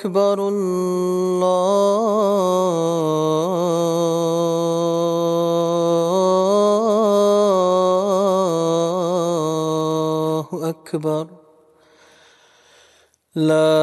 أكبر الله أكبر. لا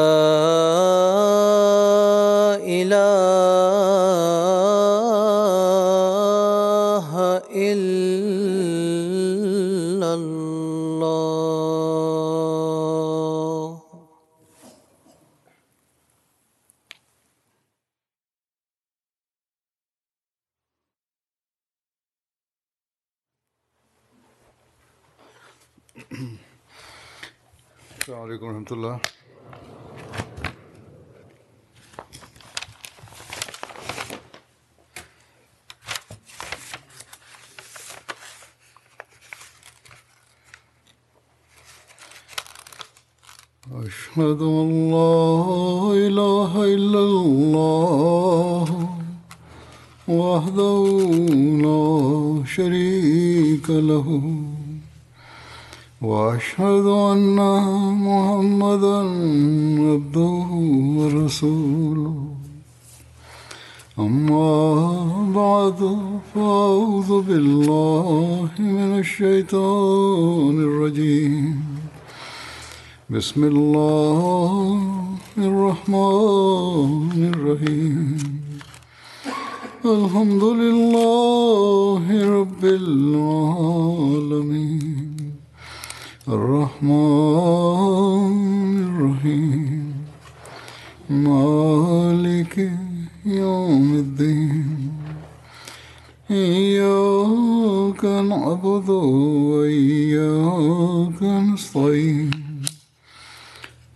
بسم الله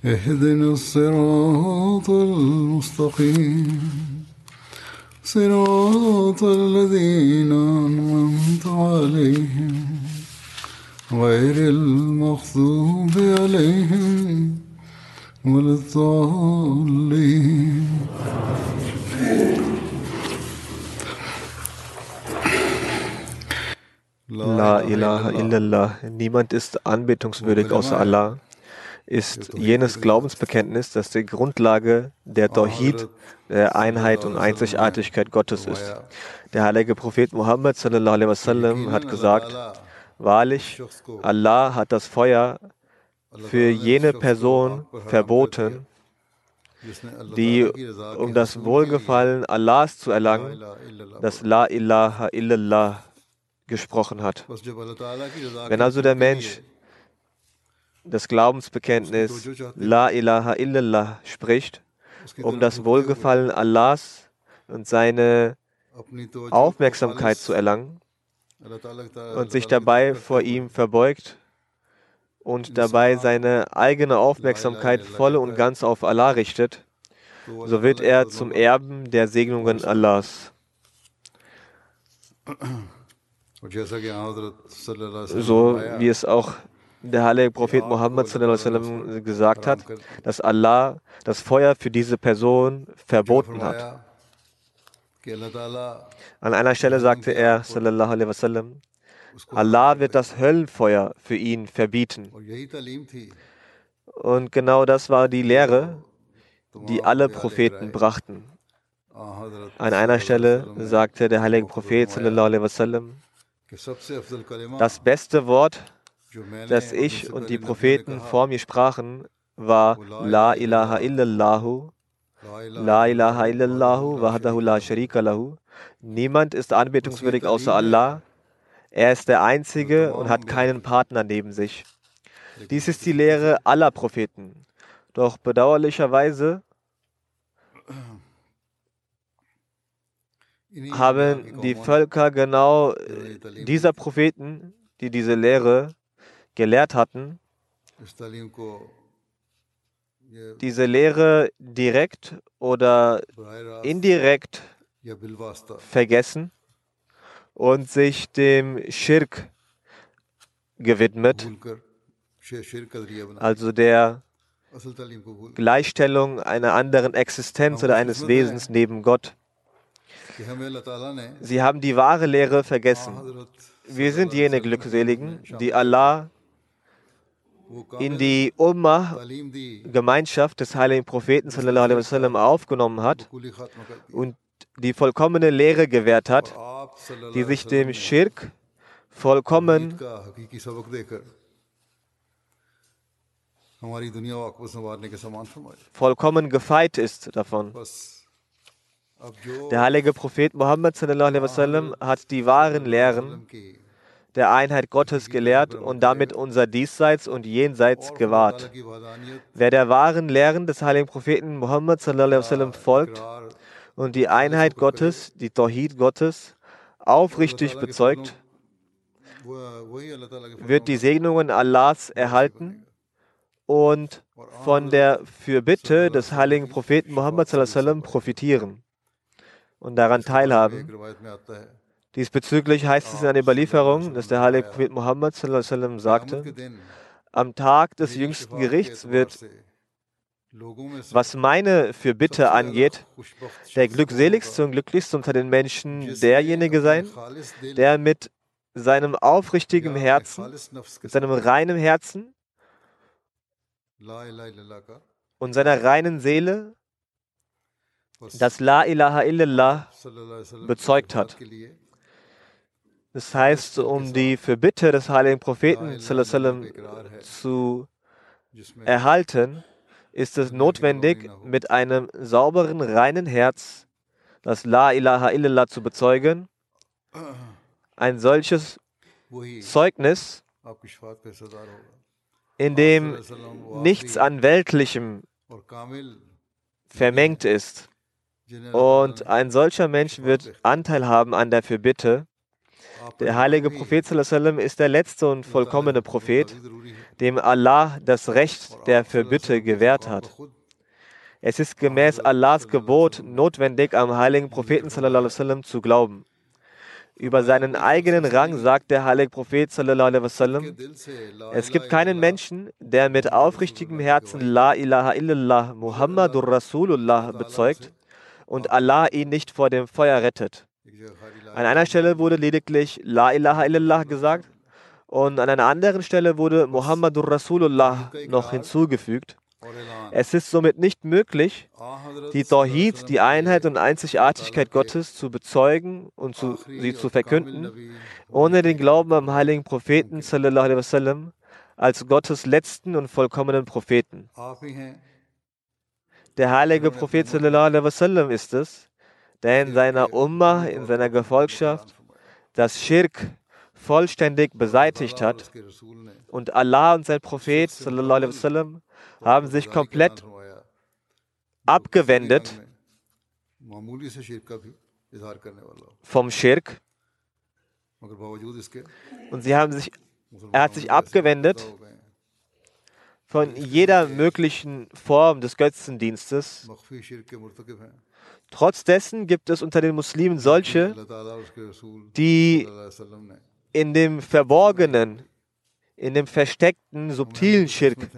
اهدنا الصراط المستقيم صراط الذين أنعمت عليهم غير المغضوب عليهم ولا الضالين La ilaha illallah. Niemand ist anbetungswürdig außer Allah. Ist jenes Glaubensbekenntnis, das die Grundlage der Tawhid, der Einheit und Einzigartigkeit Gottes ist. Der heilige Prophet Muhammad wasallam hat gesagt, wahrlich, Allah hat das Feuer für jene Person verboten, die, um das Wohlgefallen Allahs zu erlangen, das La ilaha illallah gesprochen hat. Wenn also der Mensch das Glaubensbekenntnis La ilaha illallah spricht, um das Wohlgefallen Allahs und seine Aufmerksamkeit zu erlangen und sich dabei vor ihm verbeugt und dabei seine eigene Aufmerksamkeit voll und ganz auf Allah richtet, so wird er zum Erben der Segnungen Allahs. So wie es auch der heilige Prophet Muhammad sallam, gesagt hat, dass Allah das Feuer für diese Person verboten hat. An einer Stelle sagte er, sallallahu alaihi wasallam, Allah wird das Höllenfeuer für ihn verbieten. Und genau das war die Lehre, die alle Propheten brachten. An einer Stelle sagte der heilige Prophet sallallahu alaihi wasallam, das beste Wort, das ich und die Propheten vor mir sprachen, war La ilaha illallahu, La ilaha illallahu, wahdahu la sharika lahu. Niemand ist anbetungswürdig außer Allah. Er ist der Einzige und hat keinen Partner neben sich. Dies ist die Lehre aller Propheten. Doch bedauerlicherweise haben die Völker genau dieser Propheten, die diese Lehre gelehrt hatten, diese Lehre direkt oder indirekt vergessen und sich dem Schirk gewidmet, also der Gleichstellung einer anderen Existenz oder eines Wesens neben Gott. Sie haben die wahre Lehre vergessen. Wir sind jene Glückseligen, die Allah in die Ummah, Gemeinschaft des heiligen Propheten wasallam aufgenommen hat und die vollkommene Lehre gewährt hat, die sich dem Schirk vollkommen vollkommen gefeit ist davon. Der heilige Prophet Muhammad wasallam hat die wahren Lehren der Einheit Gottes gelehrt und damit unser Diesseits und Jenseits gewahrt. Wer der wahren Lehren des heiligen Propheten Muhammad folgt und die Einheit Gottes, die Tawhid Gottes, aufrichtig bezeugt, wird die Segnungen Allahs erhalten und von der Fürbitte des heiligen Propheten Muhammad profitieren und daran teilhaben. Diesbezüglich heißt es in einer Überlieferung, dass der heilige Prophet Muhammad sagte, am Tag des jüngsten Gerichts wird Was meine Fürbitte angeht, der glückseligste und glücklichste unter den Menschen derjenige sein, der mit seinem aufrichtigen Herzen, seinem reinen Herzen und seiner reinen Seele das La ilaha illallah bezeugt hat. Das heißt, um die Fürbitte des heiligen Propheten zu erhalten, ist es notwendig, mit einem sauberen, reinen Herz das La ilaha illallah zu bezeugen. Ein solches Zeugnis, in dem nichts an Weltlichem vermengt ist. Und ein solcher Mensch wird Anteil haben an der Fürbitte. Der heilige Prophet ist der letzte und vollkommene Prophet, dem Allah das Recht der Fürbitte gewährt hat. Es ist gemäß Allahs Gebot notwendig, am heiligen Propheten zu glauben. Über seinen eigenen Rang sagt der heilige Prophet es gibt keinen Menschen, der mit aufrichtigem Herzen La ilaha illallah Muhammadur Rasulullah bezeugt und Allah ihn nicht vor dem Feuer rettet. An einer Stelle wurde lediglich La ilaha illallah gesagt und an einer anderen Stelle wurde Muhammadur Rasulullah noch hinzugefügt. Es ist somit nicht möglich, die Tawhid, die Einheit und Einzigartigkeit Gottes zu bezeugen und zu, sie zu verkünden, ohne den Glauben am heiligen Propheten wasallam, als Gottes letzten und vollkommenen Propheten. Der heilige Prophet wasallam ist es, der in seiner Ummah, in seiner Gefolgschaft, das Schirk vollständig beseitigt hat. Und Allah und sein Prophet wasallam, haben sich komplett abgewendet vom Schirk. Und sie haben sich, er hat sich abgewendet von jeder möglichen Form des Götzendienstes. Trotz dessen gibt es unter den Muslimen solche, die in dem verborgenen, in dem versteckten, subtilen Schirk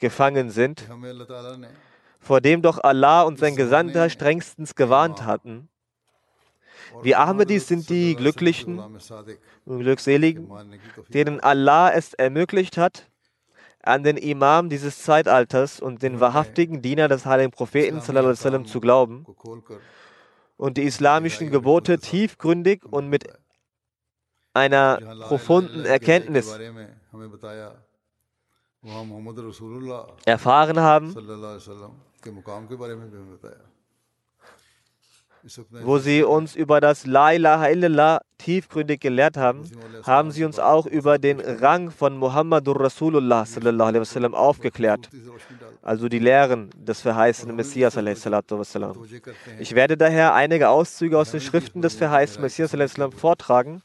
gefangen sind, vor dem doch Allah und sein Gesandter strengstens gewarnt hatten. Wir Ahmadis sind die Glücklichen und Glückseligen, denen Allah es ermöglicht hat, an den Imam dieses Zeitalters und den wahrhaftigen Diener des heiligen Propheten sallam, zu glauben. Und die islamischen Gebote tiefgründig und mit einer profunden Erkenntnis erfahren haben, wo sie uns über das La ilaha illallah tiefgründig gelehrt haben, haben sie uns auch über den Rang von Muhammadur Rasulullah wasallam, aufgeklärt, also die Lehren des verheißenen Messias. Wasallam. Ich werde daher einige Auszüge aus den Schriften des verheißenen Messias wasallam, vortragen,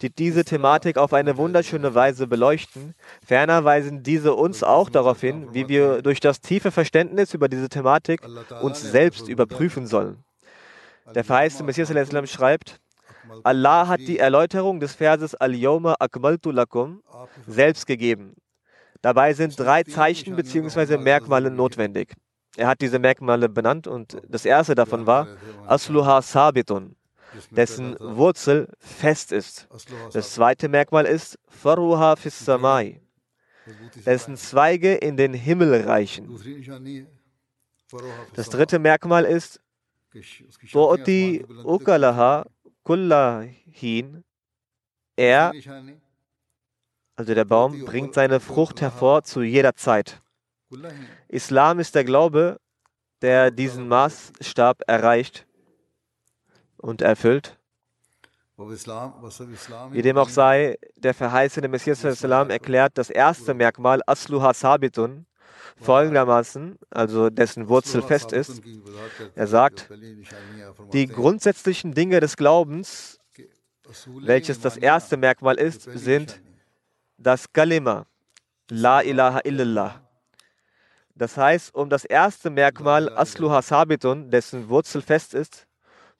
die diese Thematik auf eine wunderschöne Weise beleuchten. Ferner weisen diese uns auch darauf hin, wie wir durch das tiefe Verständnis über diese Thematik uns selbst überprüfen sollen. Der verheißte Messias schreibt, Allah hat die Erläuterung des Verses Al-Yawma akmaltu lakum selbst gegeben. Dabei sind drei Zeichen bzw. Merkmale notwendig. Er hat diese Merkmale benannt und das erste davon war Asluha Sabitun, dessen Wurzel fest ist. Das zweite Merkmal ist Faruha fis Samai, dessen Zweige in den Himmel reichen. Das dritte Merkmal ist Tu'ti ukalaha kullahin. Er, also der Baum, bringt seine Frucht hervor zu jeder Zeit. Islam ist der Glaube, der diesen Maßstab erreicht und erfüllt. Wie dem auch sei, der verheißene Messias erklärt das erste Merkmal Asluha Sabitun folgendermaßen, also dessen Wurzel fest ist. Er sagt, die grundsätzlichen Dinge des Glaubens, welches das erste Merkmal ist, sind das Kalima, La ilaha illallah. Das heißt, um das erste Merkmal Asluha Sabitun, dessen Wurzel fest ist,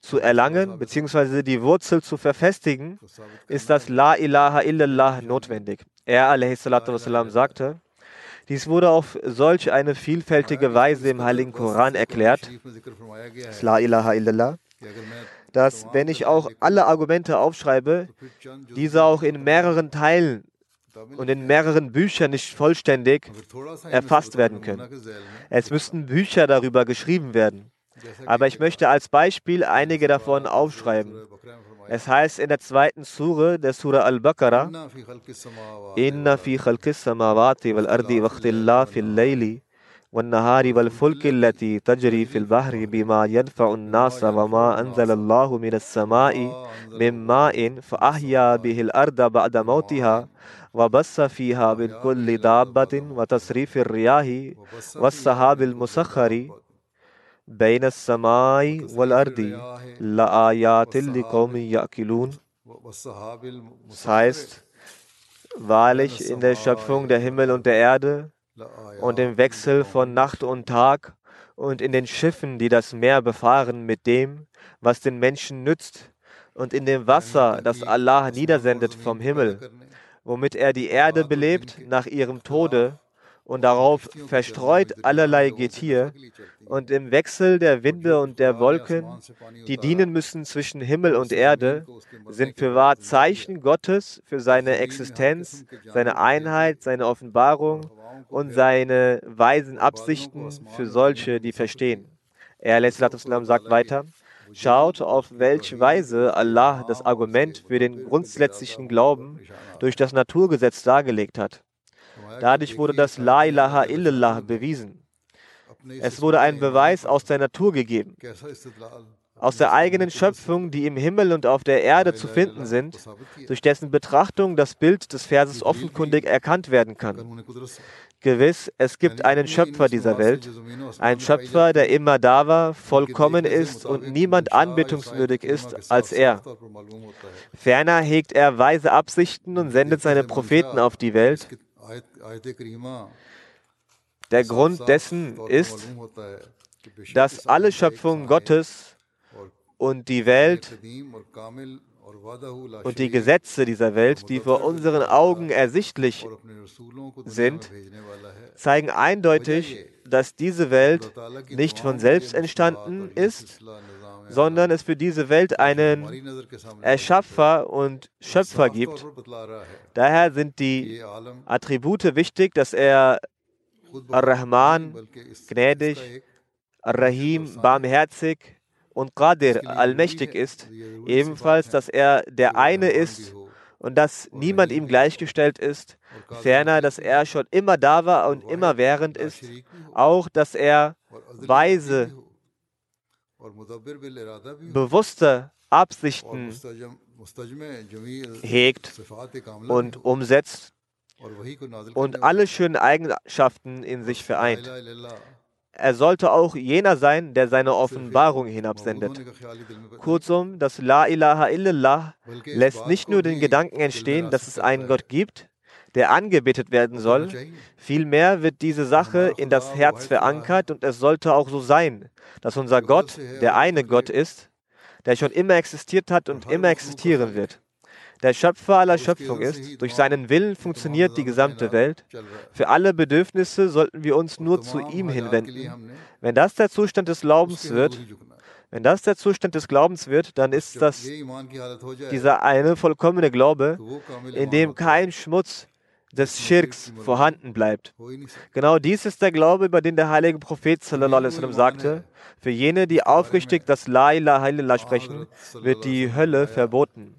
zu erlangen, beziehungsweise die Wurzel zu verfestigen, ist das La ilaha illallah notwendig. Er, a.s. sagte, Dies wurde auf solch eine vielfältige Weise im Heiligen Koran erklärt, La ilaha illallah, dass wenn ich auch alle Argumente aufschreibe, diese auch in mehreren Teilen und in mehreren Büchern nicht vollständig erfasst werden können. Es müssten Bücher darüber geschrieben werden. Aber ich möchte als Beispiel einige davon aufschreiben. Es heißt in der zweiten Sure der Surah Al-Baqarah, Inna fi khalqis samawati wal ardi wa ikhtillafi al-layli والنهار والفلك التي تجري في البحر بما ينفع الناس وما أنزل الله من السماء من ماء فأحيا به الأرض بعد موتها وبث فيها من كل دابة وتصريف الرياح والسحاب المسخر بين السماء والأرض لآيات لقوم يأكلون Das heißt, wahrlich in der Schöpfung der Himmel und der Erde und im Wechsel von Nacht und Tag und in den Schiffen, die das Meer befahren, mit dem, was den Menschen nützt, und in dem Wasser, das Allah niedersendet vom Himmel, womit er die Erde belebt nach ihrem Tode und darauf verstreut allerlei Getier und im Wechsel der Winde und der Wolken, die dienen müssen zwischen Himmel und Erde, sind für wahr Zeichen Gottes für seine Existenz, seine Einheit, seine Offenbarung und seine weisen Absichten für solche, die verstehen. Er sagt weiter, Schaut, auf welche Weise Allah das Argument für den grundsätzlichen Glauben durch das Naturgesetz dargelegt hat. Dadurch wurde das La ilaha illallah bewiesen. Es wurde ein Beweis aus der Natur gegeben. Aus der eigenen Schöpfung, die im Himmel und auf der Erde zu finden sind, durch dessen Betrachtung das Bild des Verses offenkundig erkannt werden kann. Gewiss, es gibt einen Schöpfer dieser Welt, ein Schöpfer, der immer da war, vollkommen ist und niemand anbetungswürdig ist als er. Ferner hegt er weise Absichten und sendet seine Propheten auf die Welt. Der Grund dessen ist, dass alle Schöpfungen Gottes und die Welt und die Gesetze dieser Welt, die vor unseren Augen ersichtlich sind, zeigen eindeutig, dass diese Welt nicht von selbst entstanden ist, sondern es für diese Welt einen Erschaffer und Schöpfer gibt. Daher sind die Attribute wichtig, dass er Ar-Rahman, gnädig, Ar-Rahim, barmherzig, und Qadir allmächtig ist, ebenfalls, dass er der eine ist und dass niemand ihm gleichgestellt ist, ferner, dass er schon immer da war und immer während ist, auch, dass er weise, bewusste Absichten hegt und umsetzt und alle schönen Eigenschaften in sich vereint. er sollte auch jener sein, der seine Offenbarung hinabsendet. Kurzum, das La ilaha illallah lässt nicht nur den Gedanken entstehen, dass es einen Gott gibt, der angebetet werden soll, vielmehr wird diese Sache in das Herz verankert und es sollte auch so sein, dass unser Gott der eine Gott ist, der schon immer existiert hat und immer existieren wird. Der Schöpfer aller Schöpfung ist. Durch seinen Willen funktioniert die gesamte Welt. Für alle Bedürfnisse sollten wir uns nur zu ihm hinwenden. Wenn das der Zustand des Glaubens wird, wenn das der Zustand des Glaubens wird, dann ist das dieser eine vollkommene Glaube, in dem kein Schmutz des Schirks vorhanden bleibt. Genau dies ist der Glaube, über den der heilige Prophet sallam, sagte, für jene, die aufrichtig das La ilaha illallah sprechen, wird die Hölle verboten.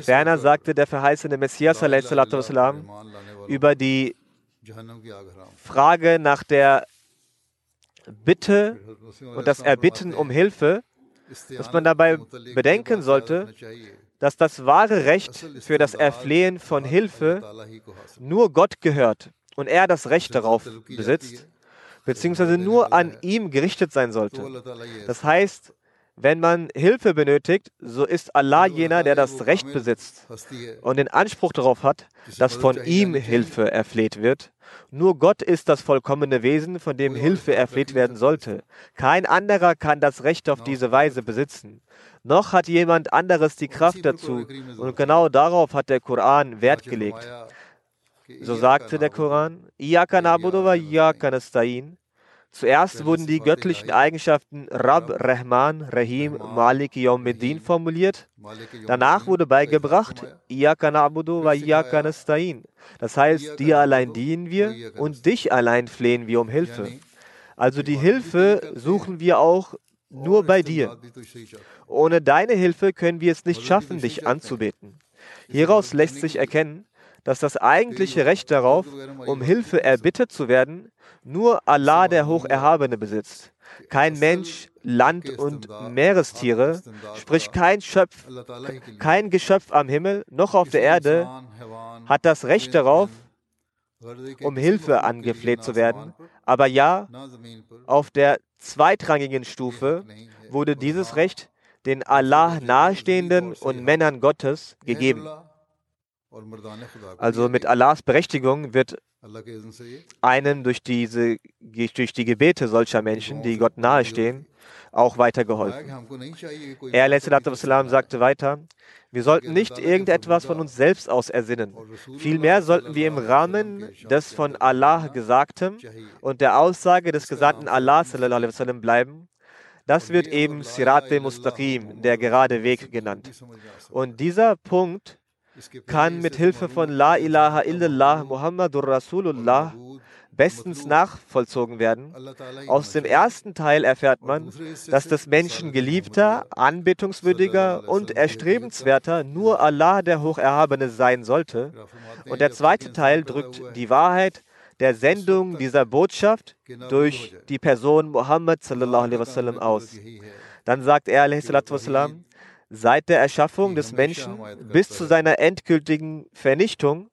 Ferner sagte der verheißene Messias sallam, über die Frage nach der Bitte und das Erbitten um Hilfe, dass man dabei bedenken sollte, dass das wahre Recht für das Erflehen von Hilfe nur Gott gehört und er das Recht darauf besitzt, beziehungsweise nur an ihm gerichtet sein sollte. Das heißt, wenn man Hilfe benötigt, so ist Allah jener, der das Recht besitzt und den Anspruch darauf hat, dass von ihm Hilfe erfleht wird. Nur Gott ist das vollkommene Wesen, von dem Hilfe erfleht werden sollte. Kein anderer kann das Recht auf diese Weise besitzen. Noch hat jemand anderes die Kraft dazu. Und genau darauf hat der Koran Wert gelegt. So sagte der Koran, Iyaka na'budu wa iyaka nasta'in. Zuerst wurden die göttlichen Eigenschaften Rab, Rahman, Rahim, Malik, Yawmiddin formuliert. Danach wurde beigebracht, Iyaka na'budu wa iyaka nasta'in. Das heißt, dir allein dienen wir und dich allein flehen wir um Hilfe. Also die Hilfe suchen wir auch nur bei dir. Ohne deine Hilfe können wir es nicht schaffen, dich anzubeten. Hieraus lässt sich erkennen, dass das eigentliche Recht darauf, um Hilfe erbittet zu werden, nur Allah der Hocherhabene besitzt. Kein Mensch, Land und Meerestiere, sprich kein Schöpf, kein Geschöpf am Himmel noch auf der Erde hat das Recht darauf, um Hilfe angefleht zu werden. Aber ja, auf der zweitrangigen Stufe wurde dieses Recht den Allah nahestehenden und Männern Gottes gegeben. Also mit Allahs Berechtigung wird einen durch, diese, durch die Gebete solcher Menschen, die Gott nahestehen, auch weitergeholfen. Er sagte weiter, wir sollten nicht irgendetwas von uns selbst aus ersinnen. Vielmehr sollten wir im Rahmen des von Allah Gesagtem und der Aussage des Gesandten Allah bleiben. Das wird eben Sirat al-Mustaqim, der gerade Weg genannt. Und dieser Punkt kann mit Hilfe von La ilaha illallah Muhammadur Rasulullah bestens nachvollzogen werden. Aus dem ersten Teil erfährt man, dass das Menschen geliebter, anbetungswürdiger und erstrebenswerter nur Allah der Hocherhabene sein sollte. Und der zweite Teil drückt die Wahrheit der Sendung dieser Botschaft durch die Person Muhammad aus. Dann sagt er, wassalam, Seit der Erschaffung des Menschen bis zu seiner endgültigen Vernichtung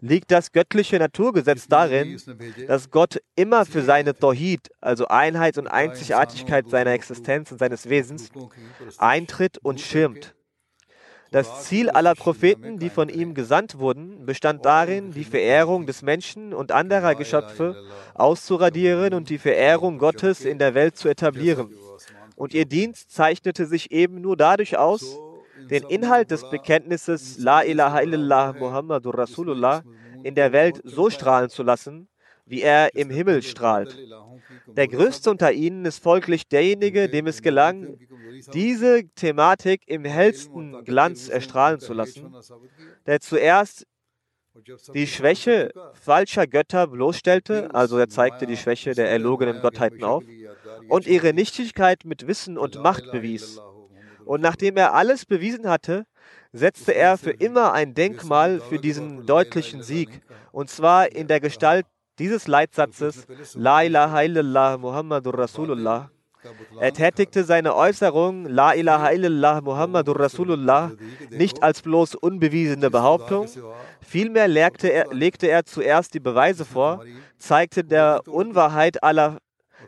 liegt das göttliche Naturgesetz darin, dass Gott immer für seine Tawhid, also Einheit und Einzigartigkeit seiner Existenz und seines Wesens, eintritt und schirmt. Das Ziel aller Propheten, die von ihm gesandt wurden, bestand darin, die Verehrung des Menschen und anderer Geschöpfe auszuradieren und die Verehrung Gottes in der Welt zu etablieren. Und ihr Dienst zeichnete sich eben nur dadurch aus, den Inhalt des Bekenntnisses La ilaha illallah Muhammadur Rasulullah in der Welt so strahlen zu lassen, wie er im Himmel strahlt. Der größte unter ihnen ist folglich derjenige, dem es gelang, diese Thematik im hellsten Glanz erstrahlen zu lassen, der zuerst die Schwäche falscher Götter bloßstellte, also er zeigte die Schwäche der erlogenen Gottheiten auf, und ihre Nichtigkeit mit Wissen und Macht bewies. Und nachdem er alles bewiesen hatte, setzte er für immer ein Denkmal für diesen deutlichen Sieg, und zwar in der Gestalt dieses Leitsatzes La ilaha illallah Muhammadur Rasulullah. Er tätigte seine Äußerung La ilaha illallah Muhammadur Rasulullah nicht als bloß unbewiesene Behauptung, vielmehr legte er, legte er zuerst die Beweise vor, zeigte der Unwahrheit aller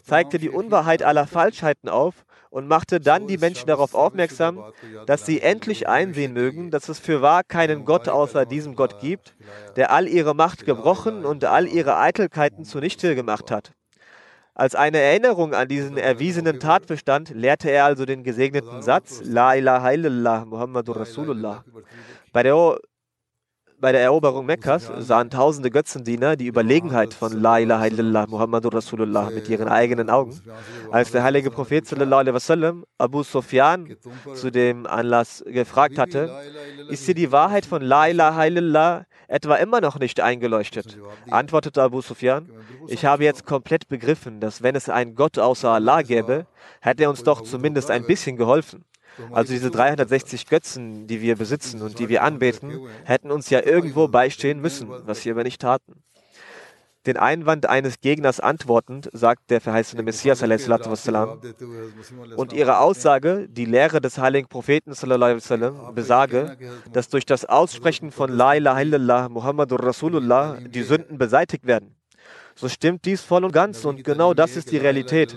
zeigte die Unwahrheit aller Falschheiten auf und machte dann die Menschen darauf aufmerksam, dass sie endlich einsehen mögen, dass es für wahr keinen Gott außer diesem Gott gibt, der all ihre Macht gebrochen und all ihre Eitelkeiten zunichte gemacht hat. Als eine Erinnerung an diesen erwiesenen Tatbestand lehrte er also den gesegneten Satz La ilaha illallah Muhammadur Rasulullah. Bei der bei der Eroberung Mekkas sahen tausende Götzendiener die Überlegenheit von La ilaha illallah Muhammadur Rasulullah mit ihren eigenen Augen. Als der heilige Prophet wasallam Abu Sufyan zu dem Anlass gefragt hatte, ist dir die Wahrheit von La ilaha illallah etwa immer noch nicht eingeleuchtet? Antwortete Abu Sufyan, ich habe jetzt komplett begriffen, dass wenn es einen Gott außer Allah gäbe, hätte er uns doch zumindest ein bisschen geholfen. Also diese 360 Götzen, die wir besitzen und die wir anbeten, hätten uns ja irgendwo beistehen müssen, was wir aber nicht taten. Den Einwand eines Gegners antwortend, sagt der verheißene Messias und ihre Aussage, die Lehre des heiligen Propheten besage, dass durch das Aussprechen von La ilaha illallah Muhammadur Rasulullah die Sünden beseitigt werden. So stimmt dies voll und ganz und genau das ist die Realität.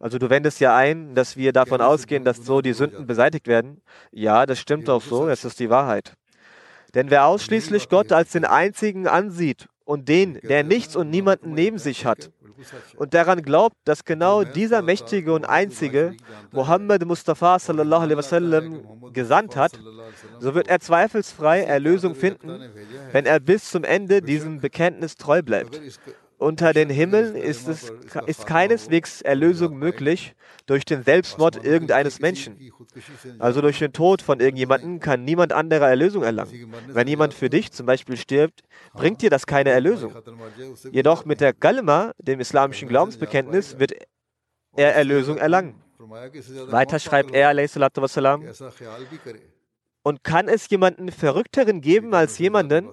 Also du wendest ja ein, dass wir davon ausgehen, dass so die Sünden beseitigt werden. Ja, das stimmt auch so, es ist die Wahrheit. Denn wer ausschließlich Gott als den einzigen ansieht und den, der nichts und niemanden neben sich hat und daran glaubt, dass genau dieser mächtige und einzige Muhammad Mustafa sallallahu alaihi wasallam gesandt hat, so wird er zweifelsfrei Erlösung finden, wenn er bis zum Ende diesem Bekenntnis treu bleibt. Unter den Himmeln ist, es, ist keineswegs Erlösung möglich durch den Selbstmord irgendeines Menschen. Also durch den Tod von irgendjemandem kann niemand anderer Erlösung erlangen. Wenn jemand für dich zum Beispiel stirbt, bringt dir das keine Erlösung. Jedoch mit der Kalma, dem islamischen Glaubensbekenntnis, wird er Erlösung erlangen. Weiter schreibt er, wassalam, und kann es jemanden Verrückteren geben als jemanden,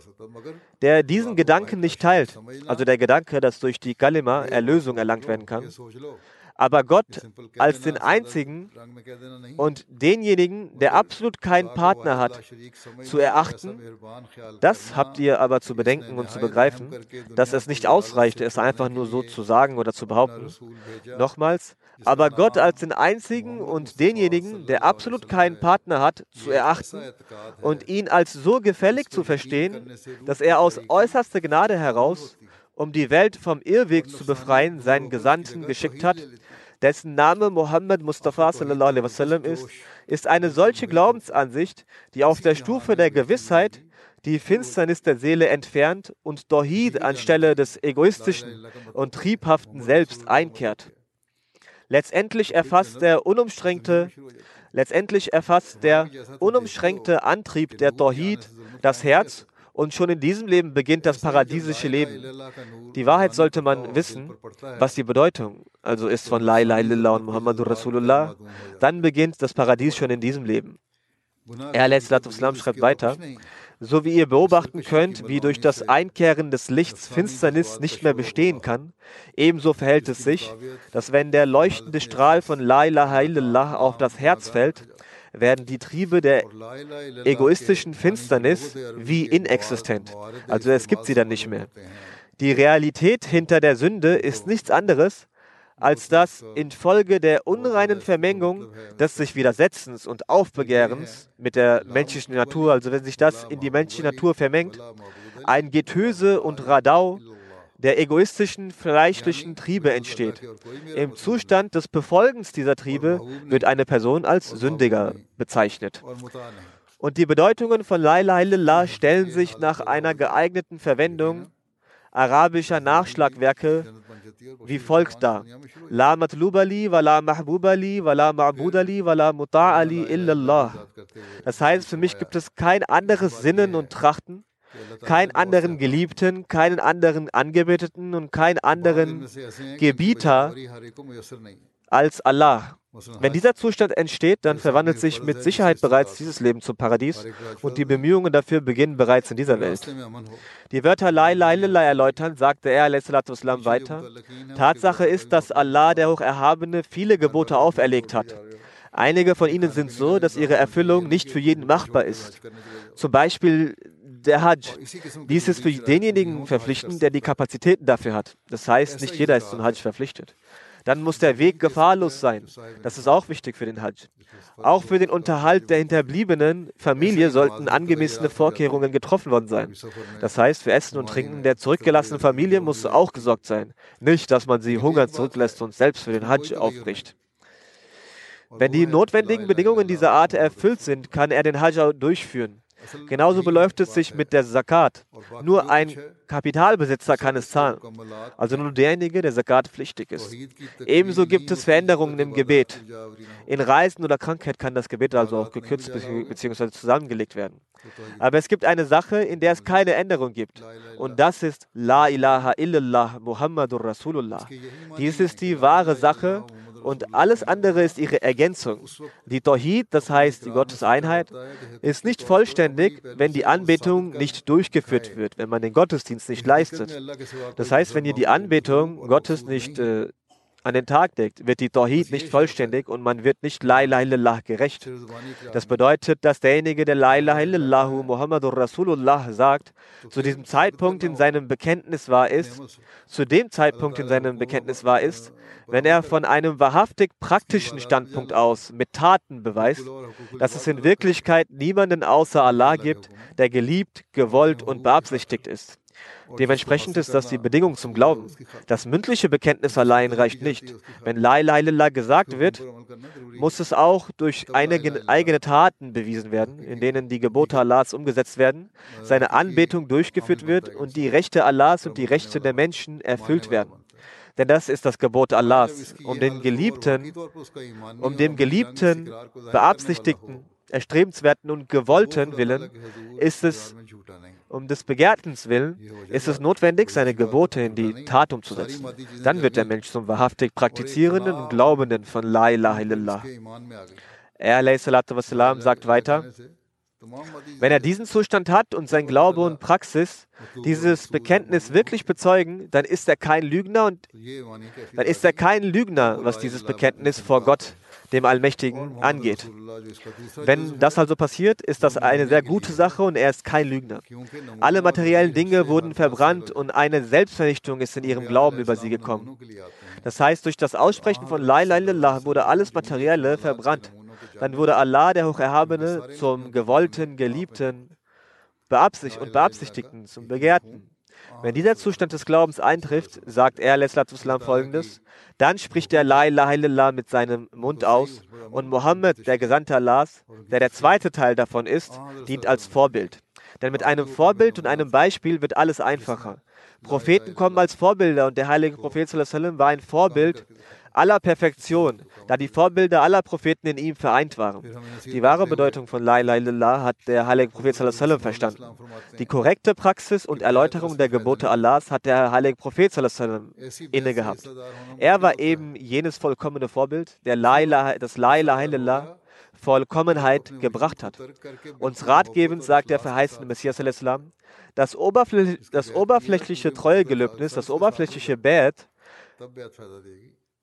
der diesen Gedanken nicht teilt? Also der Gedanke, dass durch die Kalima Erlösung erlangt werden kann. Aber Gott als den einzigen und denjenigen, der absolut keinen Partner hat, zu erachten, das habt ihr aber zu bedenken und zu begreifen, dass es nicht ausreicht, es einfach nur so zu sagen oder zu behaupten. Nochmals, aber Gott als den einzigen und denjenigen, der absolut keinen Partner hat, zu erachten und ihn als so gefällig zu verstehen, dass er aus äußerster Gnade heraus um die Welt vom Irrweg zu befreien, seinen Gesandten geschickt hat, dessen Name Muhammad Mustafa sallallahu wasallam ist, ist eine solche Glaubensansicht, die auf der Stufe der Gewissheit die Finsternis der Seele entfernt und Dohid anstelle des egoistischen und triebhaften Selbst einkehrt. Letztendlich erfasst der unumschränkte, letztendlich erfasst der unumschränkte Antrieb der Dohid das Herz und schon in diesem Leben beginnt das paradiesische Leben. Die Wahrheit sollte man wissen, was die Bedeutung also ist von La ilaha illallah und Muhammadur Rasulullah. Dann beginnt das Paradies schon in diesem Leben. Er Islam schreibt weiter, so wie ihr beobachten könnt, wie durch das Einkehren des Lichts Finsternis nicht mehr bestehen kann, ebenso verhält es sich, dass wenn der leuchtende Strahl von La ilaha illallah auf das Herz fällt, werden die Triebe der egoistischen Finsternis wie inexistent. Also es gibt sie dann nicht mehr. Die Realität hinter der Sünde ist nichts anderes, als dass infolge der unreinen Vermengung des sich Widersetzens und Aufbegehrens mit der menschlichen Natur, also wenn sich das in die menschliche Natur vermengt, ein Getöse und Radau der egoistischen, fleischlichen Triebe entsteht. Im Zustand des Befolgens dieser Triebe wird eine Person als Sündiger bezeichnet. Und die Bedeutungen von La ilaha illallah stellen sich nach einer geeigneten Verwendung arabischer Nachschlagwerke wie folgt dar. La matlubali wa la mahbubali wa la ma'budali wa la muta'ali illallah. Das heißt, für mich gibt es kein anderes Sinnen und Trachten, keinen anderen Geliebten, keinen anderen Angebeteten und keinen anderen Gebieter als Allah. Wenn dieser Zustand entsteht, dann verwandelt sich mit Sicherheit bereits dieses Leben zum Paradies und die Bemühungen dafür beginnen bereits in dieser Welt. Die Wörter La ilaha illallah erläutern, sagte er wassalam, weiter, Tatsache ist, dass Allah, der Hocherhabene, viele Gebote auferlegt hat. Einige von ihnen sind so, dass ihre Erfüllung nicht für jeden machbar ist. Zum Beispiel der Hajj. Dies ist für denjenigen verpflichtend, der die Kapazitäten dafür hat. Das heißt, nicht jeder ist zum Hajj verpflichtet. Dann muss der Weg gefahrlos sein. Das ist auch wichtig für den Hajj. Auch für den Unterhalt der hinterbliebenen Familie sollten angemessene Vorkehrungen getroffen worden sein. Das heißt, für Essen und Trinken der zurückgelassenen Familie muss auch gesorgt sein. Nicht, dass man sie hungern zurücklässt und selbst für den Hajj aufbricht. Wenn die notwendigen Bedingungen dieser Art erfüllt sind, kann er den Hajj durchführen. Genauso beläuft es sich mit der Zakat. Nur ein Kapitalbesitzer kann es zahlen, also nur derjenige, der Zakat pflichtig ist. Ebenso gibt es Veränderungen im Gebet. In Reisen oder Krankheit kann das Gebet also auch gekürzt bzw. zusammengelegt werden. Aber es gibt eine Sache, in der es keine Änderung gibt. Und das ist La ilaha illallah Muhammadur Rasulullah. Dies ist die wahre Sache und alles andere ist ihre Ergänzung. Die Tawhid, das heißt die Gotteseinheit, ist nicht vollständig, wenn die Anbetung nicht durchgeführt wird, wenn man den Gottesdienst nicht leistet. Das heißt, wenn ihr die Anbetung Gottes nicht äh, an den Tag legt, wird die Tawhid nicht vollständig und man wird nicht La ilaha illallah gerecht. Das bedeutet, dass derjenige, der La ilaha illallah Muhammadur Rasulullah sagt, zu diesem Zeitpunkt in seinem Bekenntnis wahr ist, zu dem Zeitpunkt in seinem Bekenntnis wahr ist, wenn er von einem wahrhaftig praktischen Standpunkt aus mit Taten beweist, dass es in Wirklichkeit niemanden außer Allah gibt, der geliebt, gewollt und beabsichtigt ist. Dementsprechend ist das die Bedingung zum Glauben. Das mündliche Bekenntnis allein reicht nicht. Wenn La ilaha illallah gesagt wird, muss es auch durch eigene Taten bewiesen werden, in denen die Gebote Allahs umgesetzt werden, seine Anbetung durchgeführt wird und die Rechte Allahs und die Rechte der Menschen erfüllt werden. Denn das ist das Gebot Allahs, um den Geliebten, um dem Geliebten, beabsichtigten, erstrebenswerten und gewollten Willen ist es, um des Begehrtens willen, ist es notwendig, seine Gebote in die Tat umzusetzen. Dann wird der Mensch zum wahrhaftig praktizierenden und Glaubenden von La ilaha illallah. Er wassalam, sagt weiter, wenn er diesen Zustand hat und sein Glaube und Praxis dieses Bekenntnis wirklich bezeugen, dann ist er kein Lügner und dann ist er kein Lügner, was dieses Bekenntnis vor Gott, dem Allmächtigen, angeht. Wenn das also passiert, ist das eine sehr gute Sache und er ist kein Lügner. Alle materiellen Dinge wurden verbrannt und eine Selbstvernichtung ist in ihrem Glauben über sie gekommen. Das heißt, durch das Aussprechen von La ilaha illallah wurde alles Materielle verbrannt. Dann wurde Allah, der Hocherhabene, zum gewollten, geliebten beabsicht und beabsichtigten, zum Begehrten. Wenn dieser Zustand des Glaubens eintrifft, sagt er, Islam folgendes, dann spricht der La ilaha illallah mit seinem Mund aus und Mohammed, der Gesandte Allahs, der der zweite Teil davon ist, dient als Vorbild. Denn mit einem Vorbild und einem Beispiel wird alles einfacher. Propheten kommen als Vorbilder und der heilige Prophet war ein Vorbild aller Perfektion, da die Vorbilder aller Propheten in ihm vereint waren. Die wahre Bedeutung von La ilaha illallah hat der heilige Prophet sallam, verstanden. Die korrekte Praxis und Erläuterung der Gebote Allahs hat der heilige Prophet sallam, inne gehabt. Er war eben jenes vollkommene Vorbild, der La ilaha, das La ilaha illallah Vollkommenheit gebracht hat. Uns ratgebend sagt der verheißene Messias al-Islam, das, oberfläch das oberflächliche Treuegelöbnis, das oberflächliche Bad,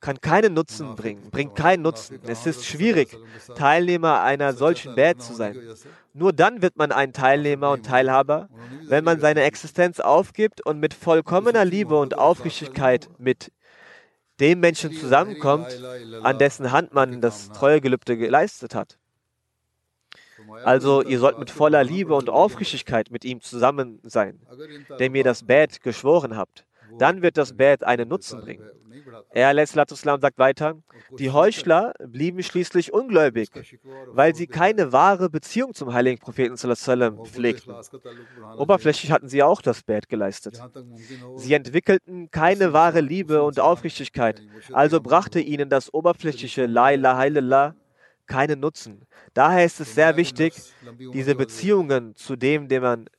kann keinen Nutzen bringen, bringt keinen Nutzen. Es ist schwierig, Teilnehmer einer solchen Band zu sein. Nur dann wird man ein Teilnehmer und Teilhaber, wenn man seine Existenz aufgibt und mit vollkommener Liebe und Aufrichtigkeit mit dem Menschen zusammenkommt, an dessen Hand man das Treuegelübde geleistet hat. Also ihr sollt mit voller Liebe und Aufrichtigkeit mit ihm zusammen sein, dem ihr das Bad geschworen habt. Dann wird das Bad einen Nutzen bringen. Er sagt weiter, die Heuchler blieben schließlich ungläubig, weil sie keine wahre Beziehung zum heiligen Propheten pflegten. Oberflächlich hatten sie auch das Bad geleistet. Sie entwickelten keine wahre Liebe und Aufrichtigkeit, also brachte ihnen das oberflächliche La ilaha keinen Nutzen. Daher ist es sehr wichtig, diese Beziehungen zu dem, dem man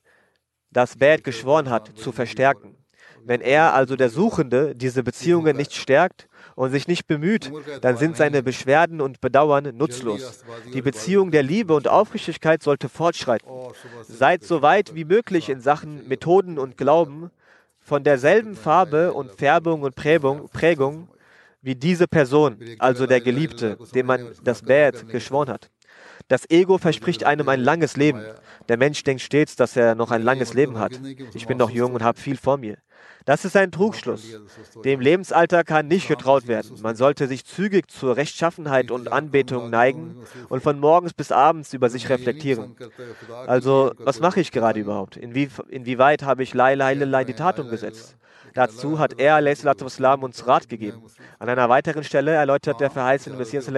das Bad geschworen hat, zu verstärken. Wenn er, also der Suchende, diese Beziehungen nicht stärkt und sich nicht bemüht, dann sind seine Beschwerden und Bedauern nutzlos. Die Beziehung der Liebe und Aufrichtigkeit sollte fortschreiten. Seid so weit wie möglich in Sachen Methoden und Glauben von derselben Farbe und Färbung und Prägung, Prägung wie diese Person, also der Geliebte, dem man das Bad geschworen hat. Das Ego verspricht einem ein langes Leben. Der Mensch denkt stets, dass er noch ein langes Leben hat. Ich bin noch jung und habe viel vor mir. Das ist ein Trugschluss. Dem Lebensalter kann nicht getraut werden. Man sollte sich zügig zur Rechtschaffenheit und Anbetung neigen und von morgens bis abends über sich reflektieren. Also, was mache ich gerade überhaupt? Inwie, inwieweit habe ich La ilaha illallah in die Tat umgesetzt? Dazu hat er Islam, uns Rat gegeben. An einer weiteren Stelle erläutert der verheißene Messias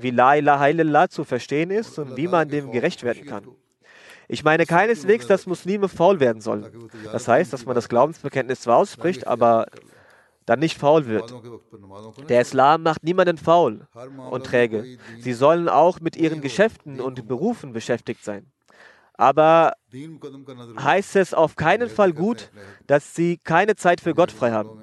wie La ilaha illallah zu verstehen ist und wie man dem gerecht werden kann. Ich meine keineswegs, dass Muslime faul werden sollen. Das heißt, dass man das Glaubensbekenntnis zwar ausspricht, aber dann nicht faul wird. Der Islam macht niemanden faul und träge. Sie sollen auch mit ihren Geschäften und Berufen beschäftigt sein. Aber heißt es auf keinen Fall gut, dass sie keine Zeit für Gott frei haben.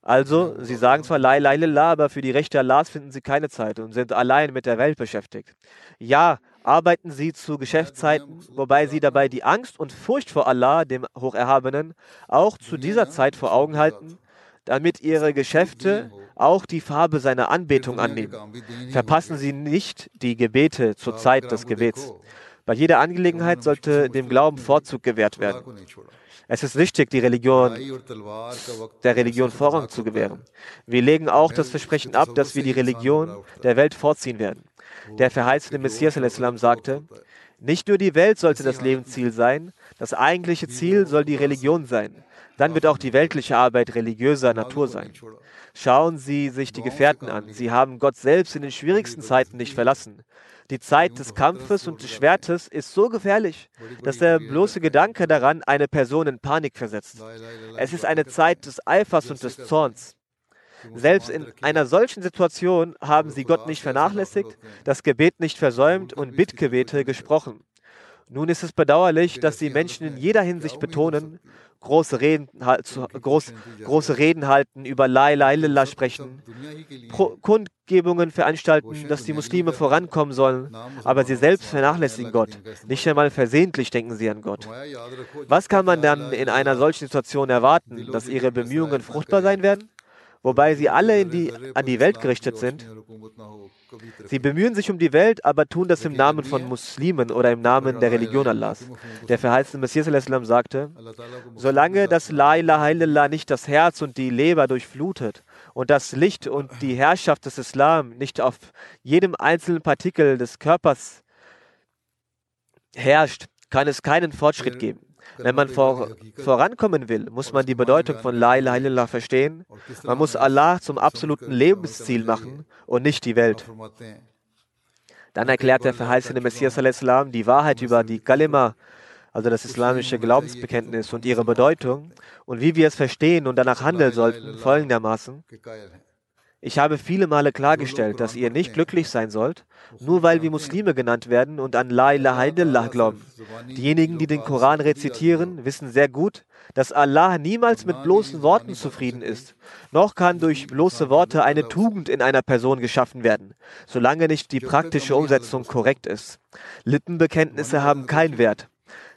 Also, sie sagen zwar La ilaha aber für die Rechte Allahs finden sie keine Zeit und sind allein mit der Welt beschäftigt. Ja, arbeiten sie zu Geschäftszeiten, wobei sie dabei die Angst und Furcht vor Allah, dem Hocherhabenen, auch zu dieser Zeit vor Augen halten, damit ihre Geschäfte auch die Farbe seiner Anbetung annehmen. Verpassen sie nicht die Gebete zur Zeit des Gebets. Bei jeder Angelegenheit sollte dem Glauben Vorzug gewährt werden. Es ist wichtig, die Religion, der Religion Vorrang zu gewähren. Wir legen auch das Versprechen ab, dass wir die Religion der Welt vorziehen werden. Der verheißene Messias sagte, Nicht nur die Welt sollte das Lebensziel sein, das eigentliche Ziel soll die Religion sein. Dann wird auch die weltliche Arbeit religiöser Natur sein. Schauen Sie sich die Gefährten an. Sie haben Gott selbst in den schwierigsten Zeiten nicht verlassen. Die Zeit des Kampfes und des Schwertes ist so gefährlich, dass der bloße Gedanke daran eine Person in Panik versetzt. Es ist eine Zeit des Eifers und des Zorns. Selbst in einer solchen Situation haben sie Gott nicht vernachlässigt, das Gebet nicht versäumt und Bittgebete gesprochen. Nun ist es bedauerlich, dass die Menschen in jeder Hinsicht betonen, große Reden, groß, große Reden halten, über La ilaha illallah sprechen, Pro Kundgebungen veranstalten, dass die Muslime vorankommen sollen, aber sie selbst vernachlässigen Gott. Nicht einmal versehentlich denken sie an Gott. Was kann man dann in einer solchen Situation erwarten, dass ihre Bemühungen fruchtbar sein werden? Wobei sie alle die, an die Welt gerichtet sind. Sie bemühen sich um die Welt, aber tun das im Namen von Muslimen oder im Namen der Religion Allahs. Der verheißene Messias sagte, solange das La ilaha illallah nicht das Herz und die Leber durchflutet und das Licht und die Herrschaft des Islam nicht auf jedem einzelnen Partikel des Körpers herrscht, kann es keinen Fortschritt geben. Wenn man vor, vorankommen will, muss man die Bedeutung von La ilaha illallah verstehen. Man muss Allah zum absoluten Lebensziel machen und nicht die Welt. Dann erklärt der verheißene Messias al-Islam die Wahrheit über die Kalima, also das islamische Glaubensbekenntnis und ihre Bedeutung und wie wir es verstehen und danach handeln sollten, folgendermaßen. Ich habe viele Male klargestellt, dass ihr nicht glücklich sein sollt, nur weil wir Muslime genannt werden und an La ilaha illallah glauben. Diejenigen, die den Koran rezitieren, wissen sehr gut, dass Allah niemals mit bloßen Worten zufrieden ist. Noch kann durch bloße Worte eine Tugend in einer Person geschaffen werden, solange nicht die praktische Umsetzung korrekt ist. Lippenbekenntnisse haben keinen Wert.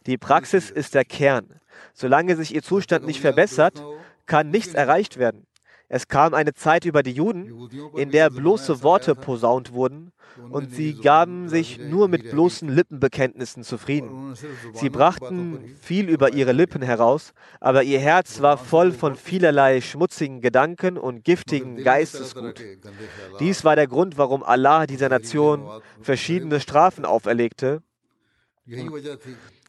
Die Praxis ist der Kern. Solange sich ihr Zustand nicht verbessert, kann nichts erreicht werden. Es kam eine Zeit über die Juden, in der bloße Worte posaunt wurden und sie gaben sich nur mit bloßen Lippenbekenntnissen zufrieden. Sie brachten viel über ihre Lippen heraus, aber ihr Herz war voll von vielerlei schmutzigen Gedanken und giftigen Geistesgut. Dies war der Grund, warum Allah dieser Nation verschiedene Strafen auferlegte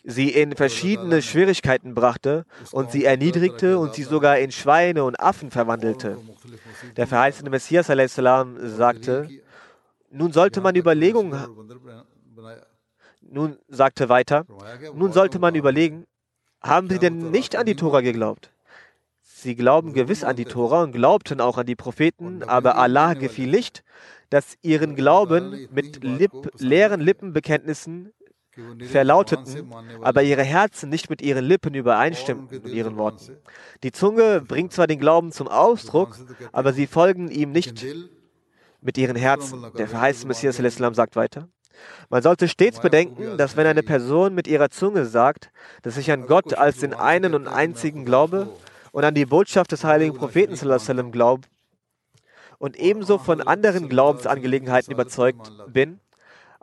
sie in verschiedene Schwierigkeiten brachte und sie erniedrigte und sie sogar in Schweine und Affen verwandelte. Der verheißene Messias salam, sagte, nun sollte man Überlegungen, nun sagte weiter, nun sollte man überlegen, haben sie denn nicht an die Tora geglaubt? Sie glauben gewiss an die Tora und glaubten auch an die Propheten, aber Allah gefiel nicht, dass ihren Glauben mit Lipp, leeren Lippenbekenntnissen verlauteten, aber ihre Herzen nicht mit ihren Lippen übereinstimmten mit ihren Worten. Die Zunge bringt zwar den Glauben zum Ausdruck, aber sie folgen ihm nicht mit ihren Herzen. Der verheißene Messias Islam sagt weiter. Man sollte stets bedenken, dass wenn eine Person mit ihrer Zunge sagt, dass ich an Gott als den einen und einzigen glaube und an die Botschaft des heiligen Propheten glaubt und ebenso von anderen Glaubensangelegenheiten überzeugt bin,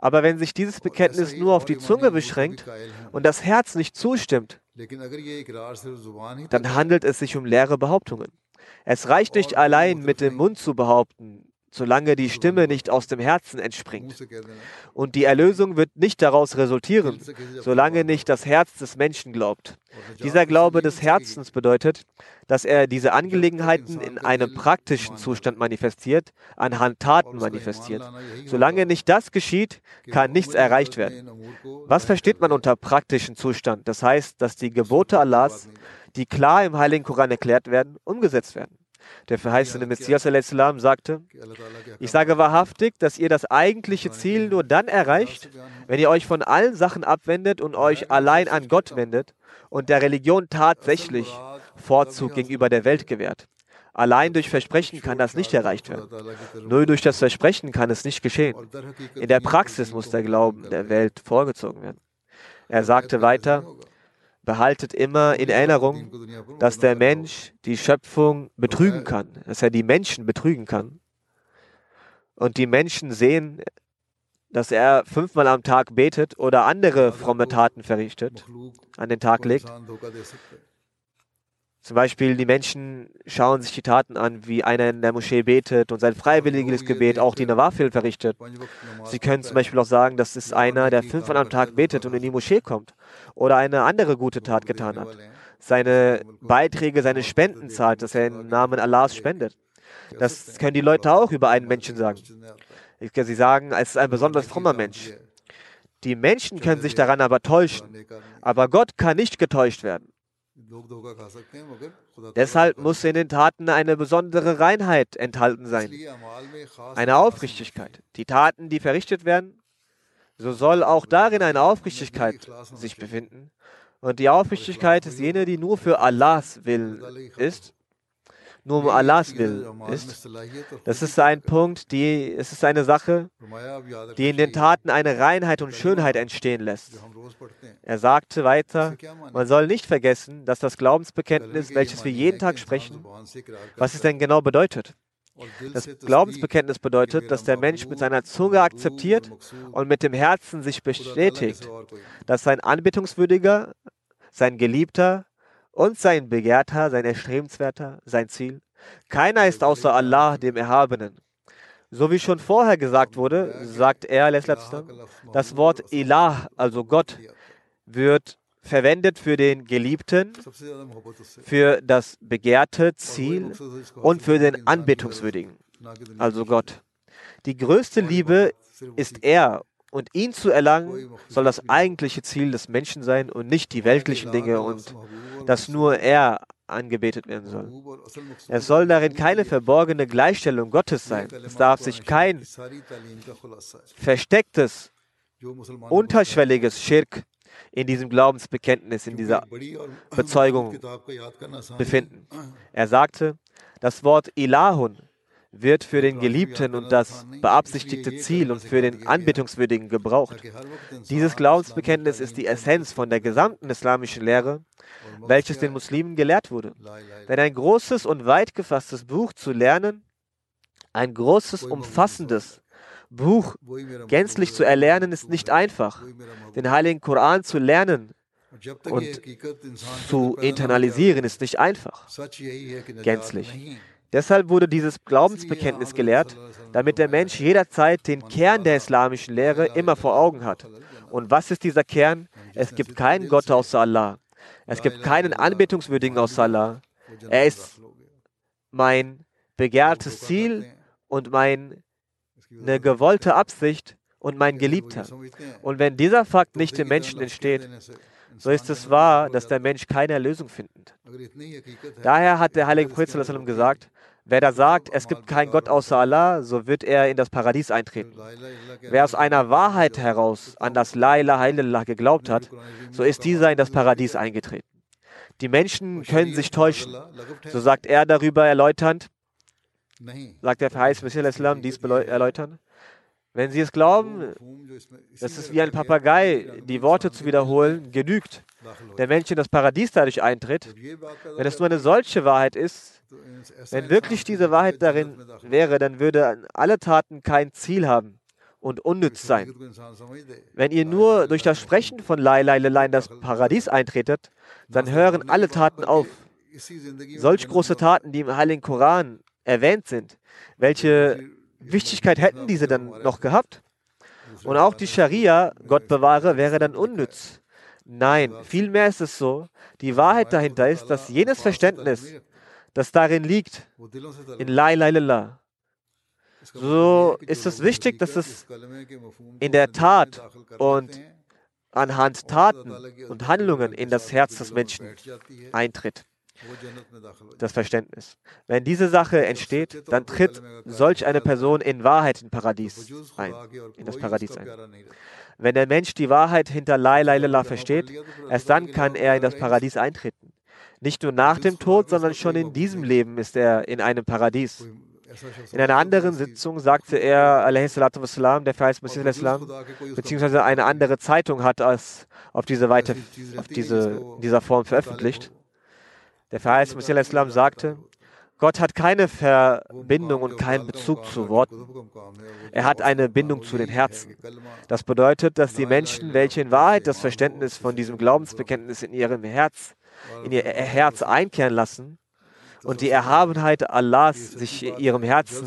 aber wenn sich dieses Bekenntnis nur auf die Zunge beschränkt und das Herz nicht zustimmt, dann handelt es sich um leere Behauptungen. Es reicht nicht allein mit dem Mund zu behaupten, solange die Stimme nicht aus dem Herzen entspringt. Und die Erlösung wird nicht daraus resultieren, solange nicht das Herz des Menschen glaubt. Dieser Glaube des Herzens bedeutet, dass er diese Angelegenheiten in einem praktischen Zustand manifestiert, anhand Taten manifestiert. Solange nicht das geschieht, kann nichts erreicht werden. Was versteht man unter praktischen Zustand? Das heißt, dass die Gebote Allahs, die klar im Heiligen Koran erklärt werden, umgesetzt werden. Der verheißene Messias salam, sagte, ich sage wahrhaftig, dass ihr das eigentliche Ziel nur dann erreicht, wenn ihr euch von allen Sachen abwendet und euch allein an Gott wendet und der Religion tatsächlich Vorzug gegenüber der Welt gewährt. Allein durch Versprechen kann das nicht erreicht werden. Nur durch das Versprechen kann es nicht geschehen. In der Praxis muss der Glauben der Welt vorgezogen werden. Er sagte weiter, behaltet immer in Erinnerung, dass der Mensch die Schöpfung betrügen kann, dass er die Menschen betrügen kann. Und die Menschen sehen, dass er fünfmal am Tag betet oder andere fromme Taten verrichtet, an den Tag legt. Zum Beispiel die Menschen schauen sich die Taten an, wie einer in der Moschee betet und sein freiwilliges Gebet auch die Nawafil verrichtet. Sie können zum Beispiel auch sagen, das ist einer, der fünfmal am Tag betet und in die Moschee kommt oder eine andere gute Tat getan hat. Seine Beiträge, seine Spenden zahlt, dass er im Namen Allahs spendet. Das können die Leute auch über einen Menschen sagen. Sie sagen, es ist ein besonders frommer Mensch. Die Menschen können sich daran aber täuschen, aber Gott kann nicht getäuscht werden. Deshalb muss in den Taten eine besondere Reinheit enthalten sein, eine Aufrichtigkeit. Die Taten, die verrichtet werden, so soll auch darin eine Aufrichtigkeit sich befinden. Und die Aufrichtigkeit ist jene, die nur für Allahs Willen ist nur um Allahs Willen ist. Das ist ein Punkt, die, es ist eine Sache, die in den Taten eine Reinheit und Schönheit entstehen lässt. Er sagte weiter, man soll nicht vergessen, dass das Glaubensbekenntnis, welches wir jeden Tag sprechen, was es denn genau bedeutet. Das Glaubensbekenntnis bedeutet, dass der Mensch mit seiner Zunge akzeptiert und mit dem Herzen sich bestätigt, dass sein Anbetungswürdiger, sein Geliebter, und sein Begehrter, sein Erstrebenswerter, sein Ziel. Keiner ist außer Allah, dem Erhabenen. So wie schon vorher gesagt wurde, sagt er, das Wort Ilah, also Gott, wird verwendet für den Geliebten, für das begehrte Ziel und für den Anbetungswürdigen, also Gott. Die größte Liebe ist er und ihn zu erlangen soll das eigentliche Ziel des Menschen sein und nicht die weltlichen Dinge und dass nur er angebetet werden soll. Es soll darin keine verborgene Gleichstellung Gottes sein. Es darf sich kein verstecktes, unterschwelliges Schirk in diesem Glaubensbekenntnis, in dieser Bezeugung befinden. Er sagte, das Wort Ilahun wird für den Geliebten und das beabsichtigte Ziel und für den Anbetungswürdigen gebraucht. Dieses Glaubensbekenntnis ist die Essenz von der gesamten islamischen Lehre, welches den Muslimen gelehrt wurde. Denn ein großes und weit gefasstes Buch zu lernen, ein großes, umfassendes Buch gänzlich zu erlernen, ist nicht einfach. Den heiligen Koran zu lernen und zu internalisieren, ist nicht einfach. Gänzlich. Deshalb wurde dieses Glaubensbekenntnis gelehrt, damit der Mensch jederzeit den Kern der islamischen Lehre immer vor Augen hat. Und was ist dieser Kern? Es gibt keinen Gott außer Allah. Es gibt keinen Anbetungswürdigen außer Allah. Er ist mein begehrtes Ziel und meine gewollte Absicht und mein Geliebter. Und wenn dieser Fakt nicht im Menschen entsteht, so ist es wahr, dass der Mensch keine Erlösung findet. Daher hat der heilige Prophet gesagt, wer da sagt, es gibt keinen Gott außer Allah, so wird er in das Paradies eintreten. Wer aus einer Wahrheit heraus an das La ilaha illallah geglaubt hat, so ist dieser in das Paradies eingetreten. Die Menschen können sich täuschen. So sagt er darüber erläuternd, sagt der verheißene Messias dies erläutern. Wenn Sie es glauben, das ist wie ein Papagei, die Worte zu wiederholen, genügt. Der Mensch in das Paradies dadurch eintritt. Wenn es nur eine solche Wahrheit ist, wenn wirklich diese Wahrheit darin wäre, dann würde alle Taten kein Ziel haben und unnütz sein. Wenn ihr nur durch das Sprechen von Lai Lai Lai in das Paradies eintretet, dann hören alle Taten auf. Solch große Taten, die im Heiligen Koran erwähnt sind, welche Wichtigkeit hätten diese dann noch gehabt? Und auch die Scharia, Gott bewahre, wäre dann unnütz. Nein, vielmehr ist es so, die Wahrheit dahinter ist, dass jenes Verständnis, das darin liegt, in La ilaha illallah, so ist es wichtig, dass es in der Tat und anhand Taten und Handlungen in das Herz des Menschen eintritt das Verständnis. Wenn diese Sache entsteht, dann tritt solch eine Person in Wahrheit in Paradies ein, in das Paradies ein. Wenn der Mensch die Wahrheit hinter La ilaha versteht, erst dann kann er in das Paradies eintreten. Nicht nur nach dem Tod, sondern schon in diesem Leben ist er in einem Paradies. In einer anderen Sitzung sagte er, wassalam, der verheißt Messias, beziehungsweise eine andere Zeitung hat es auf diese, Weite, auf diese, dieser Form veröffentlicht. Der verheißene Messias sagte, Gott hat keine Verbindung und keinen Bezug zu Worten. Er hat eine Bindung zu den Herzen. Das bedeutet, dass die Menschen, welche in Wahrheit das Verständnis von diesem Glaubensbekenntnis in ihrem Herz in ihr Herz einkehren lassen und die Erhabenheit Allahs sich in ihrem Herzen,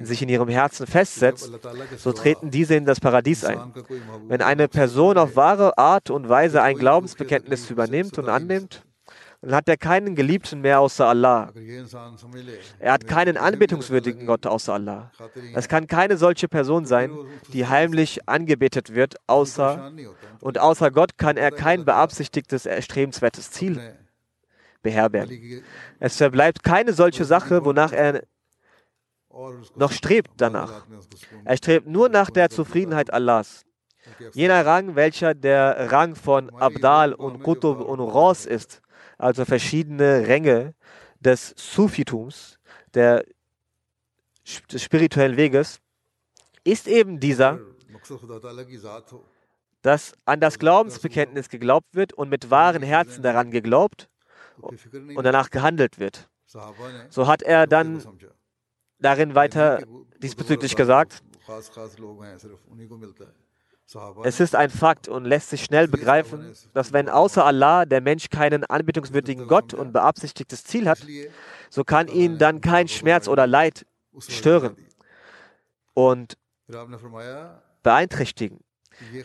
sich in ihrem Herzen festsetzt, so treten diese in das Paradies ein. Wenn eine Person auf wahre Art und Weise ein Glaubensbekenntnis übernimmt und annimmt, dann hat er keinen Geliebten mehr außer Allah. Er hat keinen anbetungswürdigen Gott außer Allah. Es kann keine solche Person sein, die heimlich angebetet wird, außer und außer Gott kann er kein beabsichtigtes, erstrebenswertes Ziel beherbergen. Es verbleibt keine solche Sache, wonach er noch strebt danach. Er strebt nur nach der Zufriedenheit Allahs. Jener Rang, welcher der Rang von Abdal und Qutub und Ros ist, also verschiedene Ränge des Sufitums, der, des spirituellen Weges, ist eben dieser, dass an das Glaubensbekenntnis geglaubt wird und mit wahren Herzen daran geglaubt und danach gehandelt wird. So hat er dann darin weiter diesbezüglich gesagt, es ist ein Fakt und lässt sich schnell begreifen, dass wenn außer Allah der Mensch keinen anbetungswürdigen Gott und beabsichtigtes Ziel hat, so kann ihn dann kein Schmerz oder Leid stören und beeinträchtigen.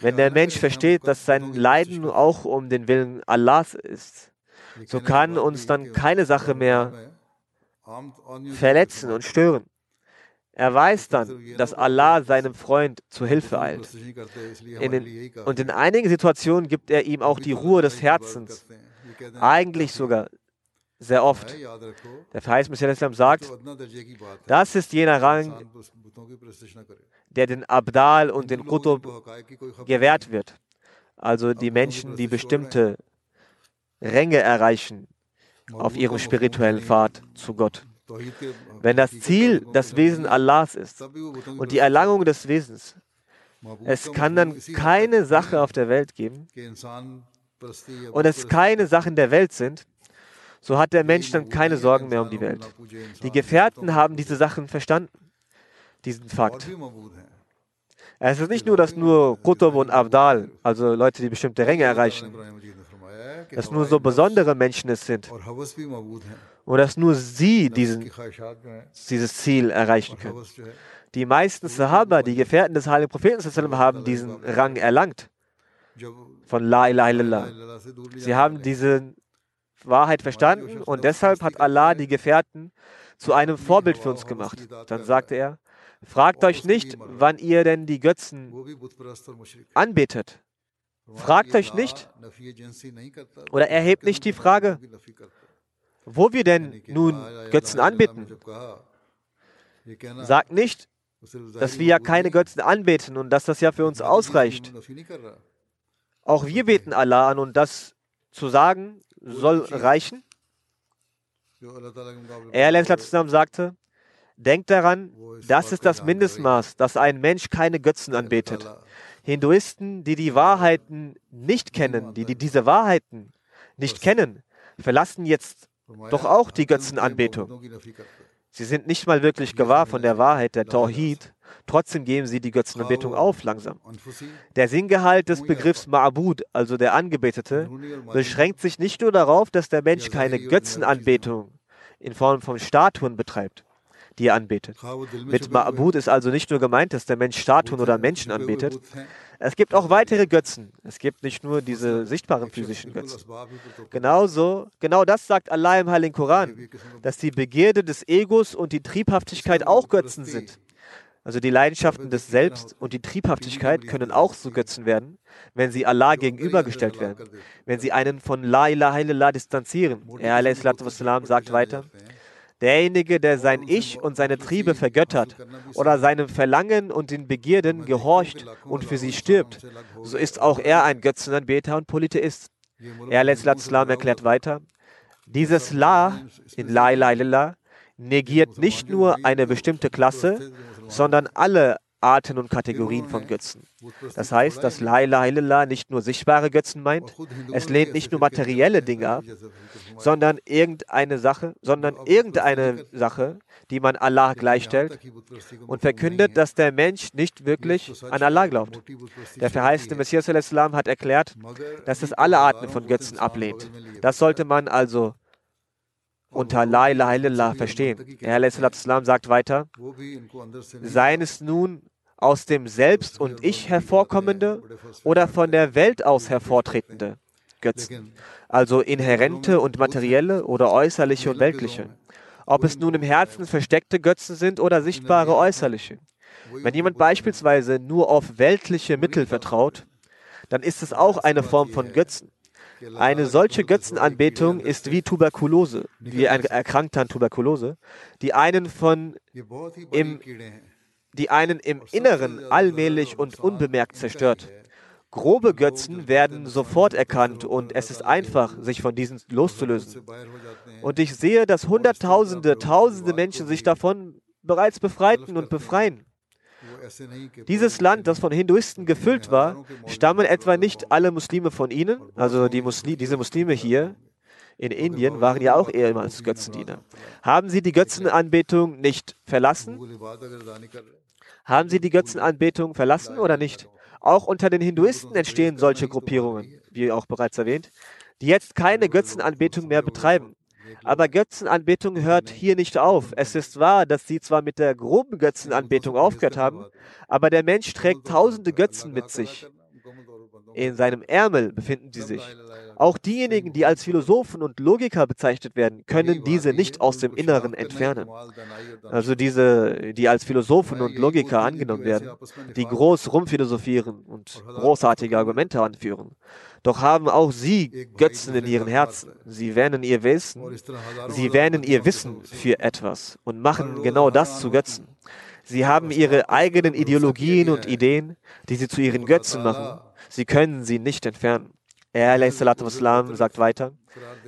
Wenn der Mensch versteht, dass sein Leiden auch um den Willen Allahs ist, so kann uns dann keine Sache mehr verletzen und stören. Er weiß dann, dass Allah seinem Freund zu Hilfe eilt. In den, und in einigen Situationen gibt er ihm auch die Ruhe des Herzens. Eigentlich sogar sehr oft. Der Verheißungsminister sagt, das ist jener Rang, der den Abdal und den Qutub gewährt wird. Also die Menschen, die bestimmte Ränge erreichen auf ihrem spirituellen Pfad zu Gott. Wenn das Ziel das Wesen Allahs ist und die Erlangung des Wesens, es kann dann keine Sache auf der Welt geben und es keine Sachen der Welt sind, so hat der Mensch dann keine Sorgen mehr um die Welt. Die Gefährten haben diese Sachen verstanden, diesen Fakt. Es ist nicht nur, dass nur Qutub und Abdal, also Leute, die bestimmte Ränge erreichen, dass nur so besondere Menschen es sind und dass nur sie diesen, dieses Ziel erreichen können. Die meisten Sahaba, die Gefährten des heiligen Propheten, haben diesen Rang erlangt von La ilaha illallah. Sie haben diese Wahrheit verstanden und deshalb hat Allah die Gefährten zu einem Vorbild für uns gemacht. Dann sagte er, fragt euch nicht, wann ihr denn die Götzen anbetet. Fragt euch nicht oder erhebt nicht die Frage, wo wir denn nun Götzen anbeten. Sagt nicht, dass wir ja keine Götzen anbeten und dass das ja für uns ausreicht. Auch wir beten Allah an und das zu sagen soll reichen. Er zusammen sagte, denkt daran, das ist das Mindestmaß, dass ein Mensch keine Götzen anbetet. Hinduisten, die die Wahrheiten nicht kennen, die, die diese Wahrheiten nicht kennen, verlassen jetzt doch auch die Götzenanbetung. Sie sind nicht mal wirklich gewahr von der Wahrheit der Tawhid, trotzdem geben sie die Götzenanbetung auf langsam. Der Sinngehalt des Begriffs Ma'bud, also der Angebetete, beschränkt sich nicht nur darauf, dass der Mensch keine Götzenanbetung in Form von Statuen betreibt die er anbetet. Mit Ma'bud ist also nicht nur gemeint, dass der Mensch Statuen oder Menschen anbetet. Es gibt auch weitere Götzen. Es gibt nicht nur diese sichtbaren physischen Götzen. Genauso, genau das sagt Allah im Heiligen Koran, dass die Begierde des Egos und die Triebhaftigkeit auch Götzen sind. Also die Leidenschaften des Selbst und die Triebhaftigkeit können auch zu Götzen werden, wenn sie Allah gegenübergestellt werden, wenn sie einen von La ilaha illallah distanzieren. Er sagt weiter, Derjenige, der sein Ich und seine Triebe vergöttert oder seinem Verlangen und den Begierden gehorcht und für sie stirbt, so ist auch er ein Götzenanbeter und Polytheist. Er Islam erklärt weiter, dieses La in La ilaha illallah negiert nicht nur eine bestimmte Klasse, sondern alle Arten und Kategorien von Götzen. Das heißt, dass La ilaha illallah nicht nur sichtbare Götzen meint, es lehnt nicht nur materielle Dinge ab, sondern irgendeine Sache, sondern irgendeine Sache, die man Allah gleichstellt und verkündet, dass der Mensch nicht wirklich an Allah glaubt. Der verheißene Messias hat erklärt, dass es alle Arten von Götzen ablehnt. Das sollte man also unter La ilaha illallah verstehen. Er sagt weiter, seien es nun aus dem Selbst und Ich hervorkommende oder von der Welt aus hervortretende Götzen, also inhärente und materielle oder äußerliche und weltliche. Ob es nun im Herzen versteckte Götzen sind oder sichtbare äußerliche. Wenn jemand beispielsweise nur auf weltliche Mittel vertraut, dann ist es auch eine Form von Götzen. Eine solche Götzenanbetung ist wie Tuberkulose, wie ein Erkrankter an Tuberkulose, die einen von im, die einen im Inneren allmählich und unbemerkt zerstört. Grobe Götzen werden sofort erkannt und es ist einfach, sich von diesen loszulösen. Und ich sehe, dass Hunderttausende, Tausende Menschen sich davon bereits befreiten und befreien. Dieses Land, das von Hinduisten gefüllt war, stammen etwa nicht alle Muslime von ihnen, also die Musli diese Muslime hier in Indien waren ja auch ehemals Götzendiener. Haben sie die Götzenanbetung nicht verlassen? Haben sie die Götzenanbetung verlassen oder nicht? Auch unter den Hinduisten entstehen solche Gruppierungen, wie auch bereits erwähnt, die jetzt keine Götzenanbetung mehr betreiben. Aber Götzenanbetung hört hier nicht auf. Es ist wahr, dass sie zwar mit der groben Götzenanbetung aufgehört haben, aber der Mensch trägt tausende Götzen mit sich. In seinem Ärmel befinden sie sich. Auch diejenigen, die als Philosophen und Logiker bezeichnet werden, können diese nicht aus dem Inneren entfernen. Also diese, die als Philosophen und Logiker angenommen werden, die groß rumphilosophieren und großartige Argumente anführen. Doch haben auch sie Götzen in ihren Herzen. Sie wähnen ihr Wissen, sie wähnen ihr Wissen für etwas und machen genau das zu Götzen. Sie haben ihre eigenen Ideologien und Ideen, die sie zu ihren Götzen machen. Sie können sie nicht entfernen. Er sagt weiter,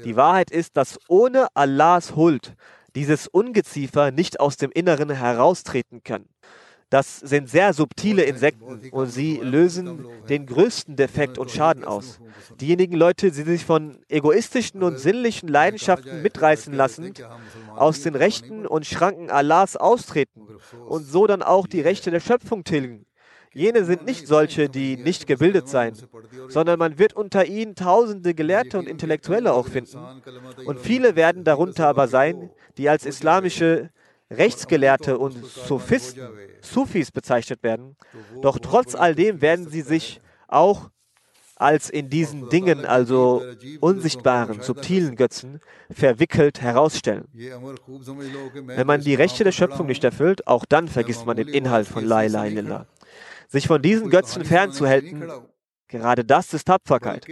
die Wahrheit ist, dass ohne Allahs Huld dieses Ungeziefer nicht aus dem Inneren heraustreten kann. Das sind sehr subtile Insekten und sie lösen den größten Defekt und Schaden aus. Diejenigen Leute, die sich von egoistischen und sinnlichen Leidenschaften mitreißen lassen, aus den Rechten und Schranken Allahs austreten und so dann auch die Rechte der Schöpfung tilgen, Jene sind nicht solche, die nicht gebildet seien, sondern man wird unter ihnen tausende Gelehrte und Intellektuelle auch finden. Und viele werden darunter aber sein, die als islamische Rechtsgelehrte und Sophisten, Sufis bezeichnet werden. Doch trotz all dem werden sie sich auch als in diesen Dingen, also unsichtbaren, subtilen Götzen, verwickelt herausstellen. Wenn man die Rechte der Schöpfung nicht erfüllt, auch dann vergisst man den Inhalt von La ilaha illallah. Sich von diesen Götzen fernzuhalten, gerade das ist Tapferkeit.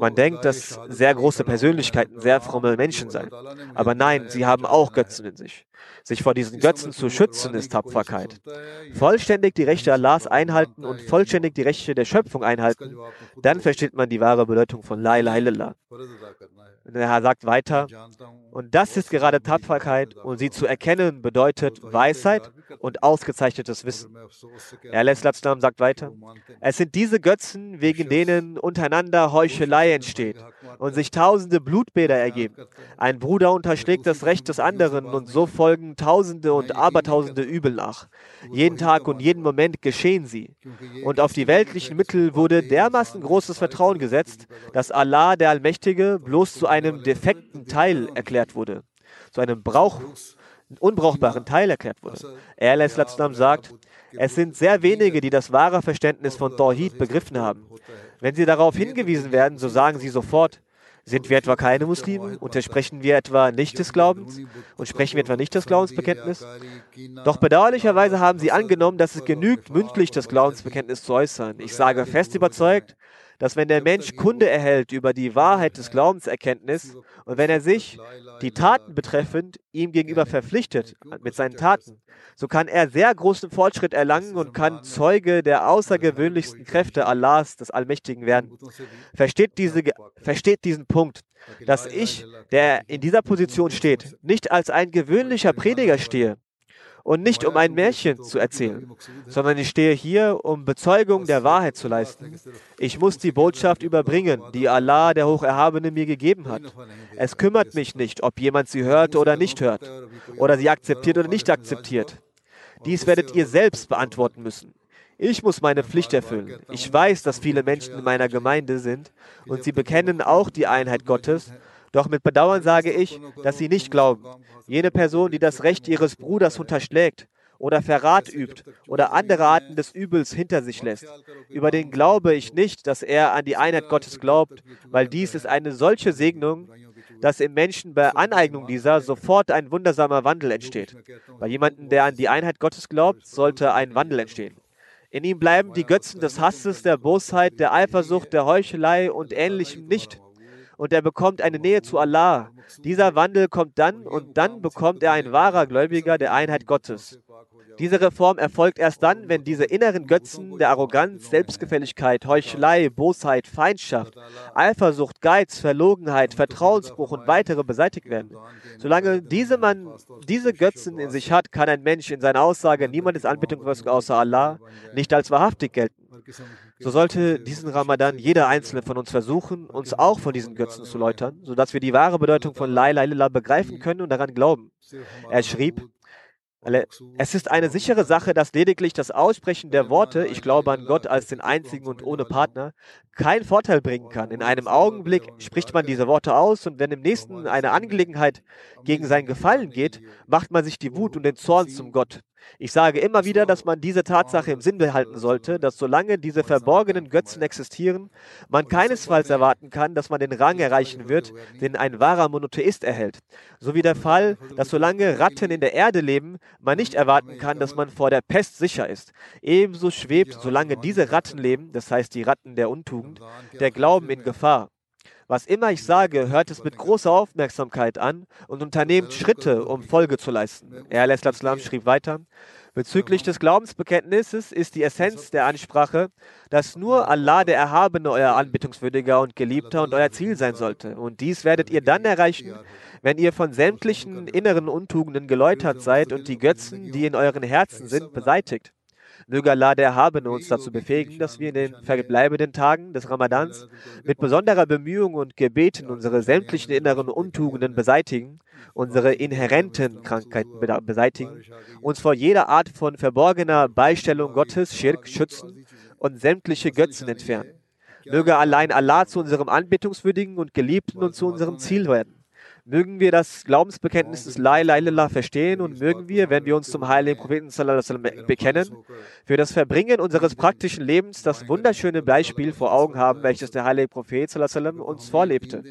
Man denkt, dass sehr große Persönlichkeiten sehr fromme Menschen seien. Aber nein, sie haben auch Götzen in sich. Sich vor diesen Götzen zu schützen, ist Tapferkeit. Vollständig die Rechte Allahs einhalten und vollständig die Rechte der Schöpfung einhalten, dann versteht man die wahre Bedeutung von La ilaha illallah. Der Herr sagt weiter, und das ist gerade Tapferkeit und sie zu erkennen bedeutet Weisheit und ausgezeichnetes Wissen. Er sagt weiter, es sind diese Götzen, wegen denen untereinander Heuchelei entsteht und sich tausende Blutbäder ergeben. Ein Bruder unterschlägt das Recht des anderen und so folgen tausende und abertausende Übel nach. Jeden Tag und jeden Moment geschehen sie. Und auf die weltlichen Mittel wurde dermaßen großes Vertrauen gesetzt, dass Allah, der Allmächtige, bloß zu einem defekten Teil erklärt wurde, zu einem Brauch, unbrauchbaren Teil erklärt wurde. Er sagt, es sind sehr wenige, die das wahre Verständnis von Tawhid begriffen haben. Wenn sie darauf hingewiesen werden, so sagen sie sofort, sind wir etwa keine Muslime? Untersprechen wir etwa nicht des Glaubens? Und sprechen wir etwa nicht das Glaubensbekenntnis? Doch bedauerlicherweise haben sie angenommen, dass es genügt, mündlich das Glaubensbekenntnis zu äußern. Ich sage fest überzeugt, dass wenn der Mensch Kunde erhält über die Wahrheit des Glaubenserkenntnis und wenn er sich, die Taten betreffend, ihm gegenüber verpflichtet mit seinen Taten, so kann er sehr großen Fortschritt erlangen und kann Zeuge der außergewöhnlichsten Kräfte Allahs, des Allmächtigen werden. Versteht, diese, versteht diesen Punkt, dass ich, der in dieser Position steht, nicht als ein gewöhnlicher Prediger stehe, und nicht um ein Märchen zu erzählen, sondern ich stehe hier, um Bezeugung der Wahrheit zu leisten. Ich muss die Botschaft überbringen, die Allah, der Hocherhabene, mir gegeben hat. Es kümmert mich nicht, ob jemand sie hört oder nicht hört, oder sie akzeptiert oder nicht akzeptiert. Dies werdet ihr selbst beantworten müssen. Ich muss meine Pflicht erfüllen. Ich weiß, dass viele Menschen in meiner Gemeinde sind und sie bekennen auch die Einheit Gottes. Doch mit Bedauern sage ich, dass sie nicht glauben. Jene Person, die das Recht ihres Bruders unterschlägt oder Verrat übt oder andere Arten des Übels hinter sich lässt, über den glaube ich nicht, dass er an die Einheit Gottes glaubt, weil dies ist eine solche Segnung, dass im Menschen bei Aneignung dieser sofort ein wundersamer Wandel entsteht. Bei jemandem, der an die Einheit Gottes glaubt, sollte ein Wandel entstehen. In ihm bleiben die Götzen des Hasses, der Bosheit, der Eifersucht, der Heuchelei und ähnlichem nicht. Und er bekommt eine Nähe zu Allah. Dieser Wandel kommt dann und dann bekommt er ein wahrer Gläubiger der Einheit Gottes. Diese Reform erfolgt erst dann, wenn diese inneren Götzen der Arroganz, Selbstgefälligkeit, Heuchelei, Bosheit, Feindschaft, Eifersucht, Geiz, Verlogenheit, Vertrauensbruch und weitere beseitigt werden. Solange diese, man, diese Götzen in sich hat, kann ein Mensch in seiner Aussage, niemand ist anbetungswürdig außer Allah, nicht als wahrhaftig gelten. So sollte diesen Ramadan jeder einzelne von uns versuchen, uns auch von diesen Götzen zu läutern, sodass wir die wahre Bedeutung von La begreifen können und daran glauben. Er schrieb, es ist eine sichere Sache, dass lediglich das Aussprechen der Worte, ich glaube an Gott als den einzigen und ohne Partner, keinen Vorteil bringen kann. In einem Augenblick spricht man diese Worte aus und wenn im nächsten eine Angelegenheit gegen sein Gefallen geht, macht man sich die Wut und den Zorn zum Gott. Ich sage immer wieder, dass man diese Tatsache im Sinn behalten sollte, dass solange diese verborgenen Götzen existieren, man keinesfalls erwarten kann, dass man den Rang erreichen wird, den ein wahrer Monotheist erhält. So wie der Fall, dass solange Ratten in der Erde leben, man nicht erwarten kann, dass man vor der Pest sicher ist. Ebenso schwebt, solange diese Ratten leben, das heißt die Ratten der Untugend, der Glauben in Gefahr. Was immer ich sage, hört es mit großer Aufmerksamkeit an und unternehmt Schritte, um Folge zu leisten. Er Islam schrieb weiter, Bezüglich des Glaubensbekenntnisses ist die Essenz der Ansprache, dass nur Allah der Erhabene euer Anbetungswürdiger und Geliebter und euer Ziel sein sollte. Und dies werdet ihr dann erreichen, wenn ihr von sämtlichen inneren Untugenden geläutert seid und die Götzen, die in euren Herzen sind, beseitigt. Möge Allah der Erhabene uns dazu befähigen, dass wir in den verbleibenden Tagen des Ramadans mit besonderer Bemühung und Gebeten unsere sämtlichen inneren Untugenden beseitigen, unsere inhärenten Krankheiten beseitigen, uns vor jeder Art von verborgener Beistellung Gottes, Schirk, schützen und sämtliche Götzen entfernen. Möge allein Allah zu unserem Anbetungswürdigen und Geliebten und zu unserem Ziel werden. Mögen wir das Glaubensbekenntnis des La ilaha illallah verstehen und mögen wir, wenn wir uns zum heiligen Propheten bekennen, für das Verbringen unseres praktischen Lebens das wunderschöne Beispiel vor Augen haben, welches der heilige Prophet uns vorlebte.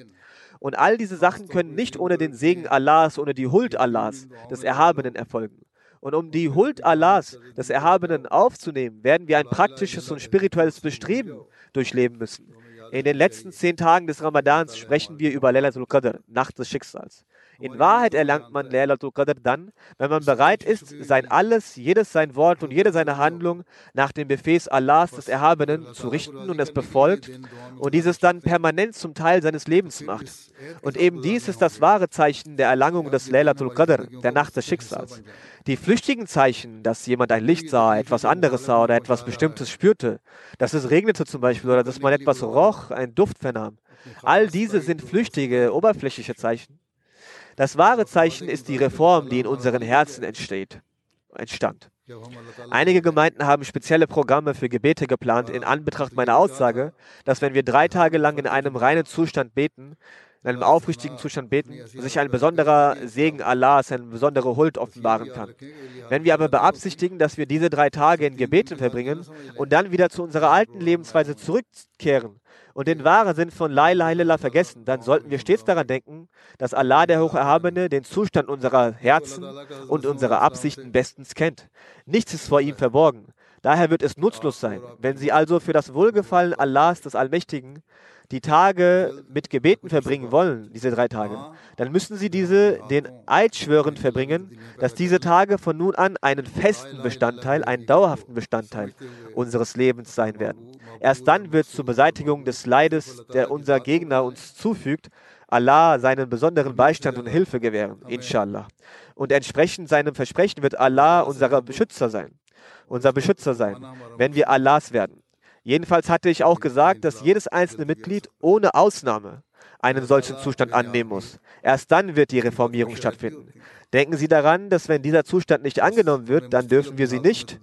Und all diese Sachen können nicht ohne den Segen Allahs, ohne die Huld Allahs, des Erhabenen, erfolgen. Und um die Huld Allahs, des Erhabenen, aufzunehmen, werden wir ein praktisches und spirituelles Bestreben durchleben müssen. In den letzten zehn Tagen des Ramadans sprechen wir über Laylatul Qadr, Nacht des Schicksals. In Wahrheit erlangt man Laylatul Qadr dann, wenn man bereit ist, sein Alles, jedes sein Wort und jede seine Handlung nach dem Befehl Allahs des Erhabenen zu richten und es befolgt und dieses dann permanent zum Teil seines Lebens macht. Und eben dies ist das wahre Zeichen der Erlangung des Laylatul Qadr, der Nacht des Schicksals. Die flüchtigen Zeichen, dass jemand ein Licht sah, etwas anderes sah oder etwas Bestimmtes spürte, dass es regnete zum Beispiel oder dass man etwas roch, einen Duft vernahm, all diese sind flüchtige, oberflächliche Zeichen. Das wahre Zeichen ist die Reform, die in unseren Herzen entsteht, entstand. Einige Gemeinden haben spezielle Programme für Gebete geplant in Anbetracht meiner Aussage, dass wenn wir drei Tage lang in einem reinen Zustand beten, in einem aufrichtigen Zustand beten, sich ein besonderer Segen Allahs, eine besondere Huld offenbaren kann. Wenn wir aber beabsichtigen, dass wir diese drei Tage in Gebeten verbringen und dann wieder zu unserer alten Lebensweise zurückkehren und den wahren Sinn von La ilaha illallah vergessen, dann sollten wir stets daran denken, dass Allah der Hocherhabene den Zustand unserer Herzen und unserer Absichten bestens kennt. Nichts ist vor ihm verborgen. Daher wird es nutzlos sein. Wenn Sie also für das Wohlgefallen Allahs des Allmächtigen die Tage mit Gebeten verbringen wollen, diese drei Tage, dann müssen sie diese den Eid schwörend verbringen, dass diese Tage von nun an einen festen Bestandteil, einen dauerhaften Bestandteil unseres Lebens sein werden. Erst dann wird zur Beseitigung des Leides, der unser Gegner uns zufügt, Allah seinen besonderen Beistand und Hilfe gewähren, inshallah. Und entsprechend seinem Versprechen wird Allah unser Beschützer sein, unser Beschützer sein, wenn wir Allahs werden. Jedenfalls hatte ich auch gesagt, dass jedes einzelne Mitglied ohne Ausnahme einen solchen Zustand annehmen muss. Erst dann wird die Reformierung stattfinden. Denken Sie daran, dass wenn dieser Zustand nicht angenommen wird, dann dürfen wir Sie nicht,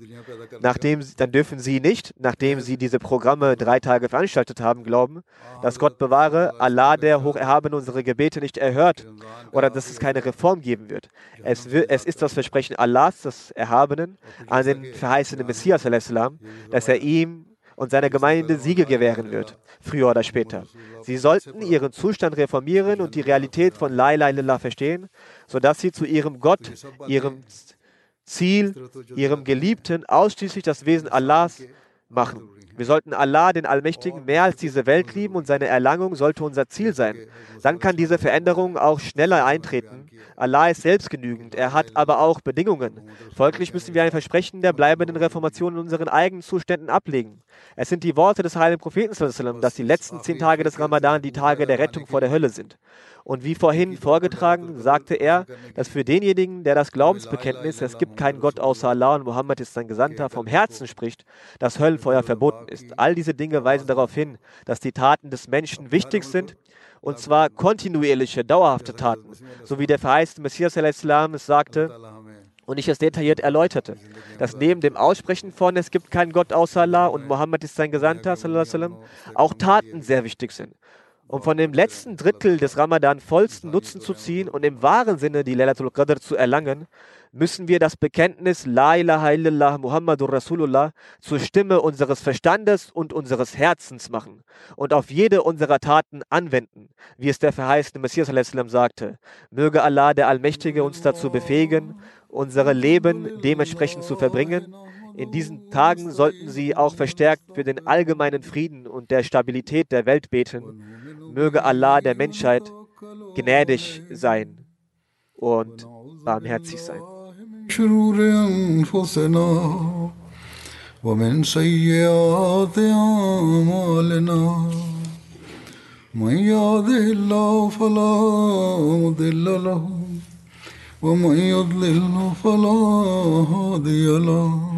nachdem, dann dürfen Sie nicht, nachdem Sie diese Programme drei Tage veranstaltet haben, glauben, dass Gott bewahre, Allah, der Hocherhabene, unsere Gebete nicht erhört oder dass es keine Reform geben wird. Es, es ist das Versprechen Allahs, des Erhabenen, an den verheißenen Messias, dass er ihm und seiner Gemeinde Siege gewähren wird, früher oder später. Sie sollten ihren Zustand reformieren und die Realität von La ilaha illallah verstehen, sodass sie zu ihrem Gott, ihrem Ziel, ihrem Geliebten ausschließlich das Wesen Allahs machen. Wir sollten Allah, den Allmächtigen, mehr als diese Welt lieben und seine Erlangung sollte unser Ziel sein. Dann kann diese Veränderung auch schneller eintreten. Allah ist selbstgenügend, er hat aber auch Bedingungen. Folglich müssen wir ein Versprechen der bleibenden Reformation in unseren eigenen Zuständen ablegen. Es sind die Worte des heiligen Propheten, dass die letzten zehn Tage des Ramadan die Tage der Rettung vor der Hölle sind. Und wie vorhin vorgetragen, sagte er, dass für denjenigen, der das Glaubensbekenntnis, es gibt keinen Gott außer Allah und Mohammed ist sein Gesandter, vom Herzen spricht, das Höllenfeuer verboten ist. All diese Dinge weisen darauf hin, dass die Taten des Menschen wichtig sind und zwar kontinuierliche, dauerhafte Taten, so wie der verheißte Messias es sagte und ich es detailliert erläuterte, dass neben dem Aussprechen von es gibt keinen Gott außer Allah und Mohammed ist sein Gesandter, auch Taten sehr wichtig sind um von dem letzten Drittel des Ramadan vollsten Nutzen zu ziehen und im wahren Sinne die Laylatul Qadr zu erlangen, müssen wir das Bekenntnis La ilaha illallah Muhammadur Rasulullah zur Stimme unseres Verstandes und unseres Herzens machen und auf jede unserer Taten anwenden, wie es der verheißene Messias sagte. Möge Allah der Allmächtige uns dazu befähigen, unsere Leben dementsprechend zu verbringen in diesen Tagen sollten Sie auch verstärkt für den allgemeinen Frieden und der Stabilität der Welt beten. Möge Allah der Menschheit gnädig sein und barmherzig sein. ومن سيئات أعمالنا من يهده الله فلا مضل له ومن يضلل فلا هادي له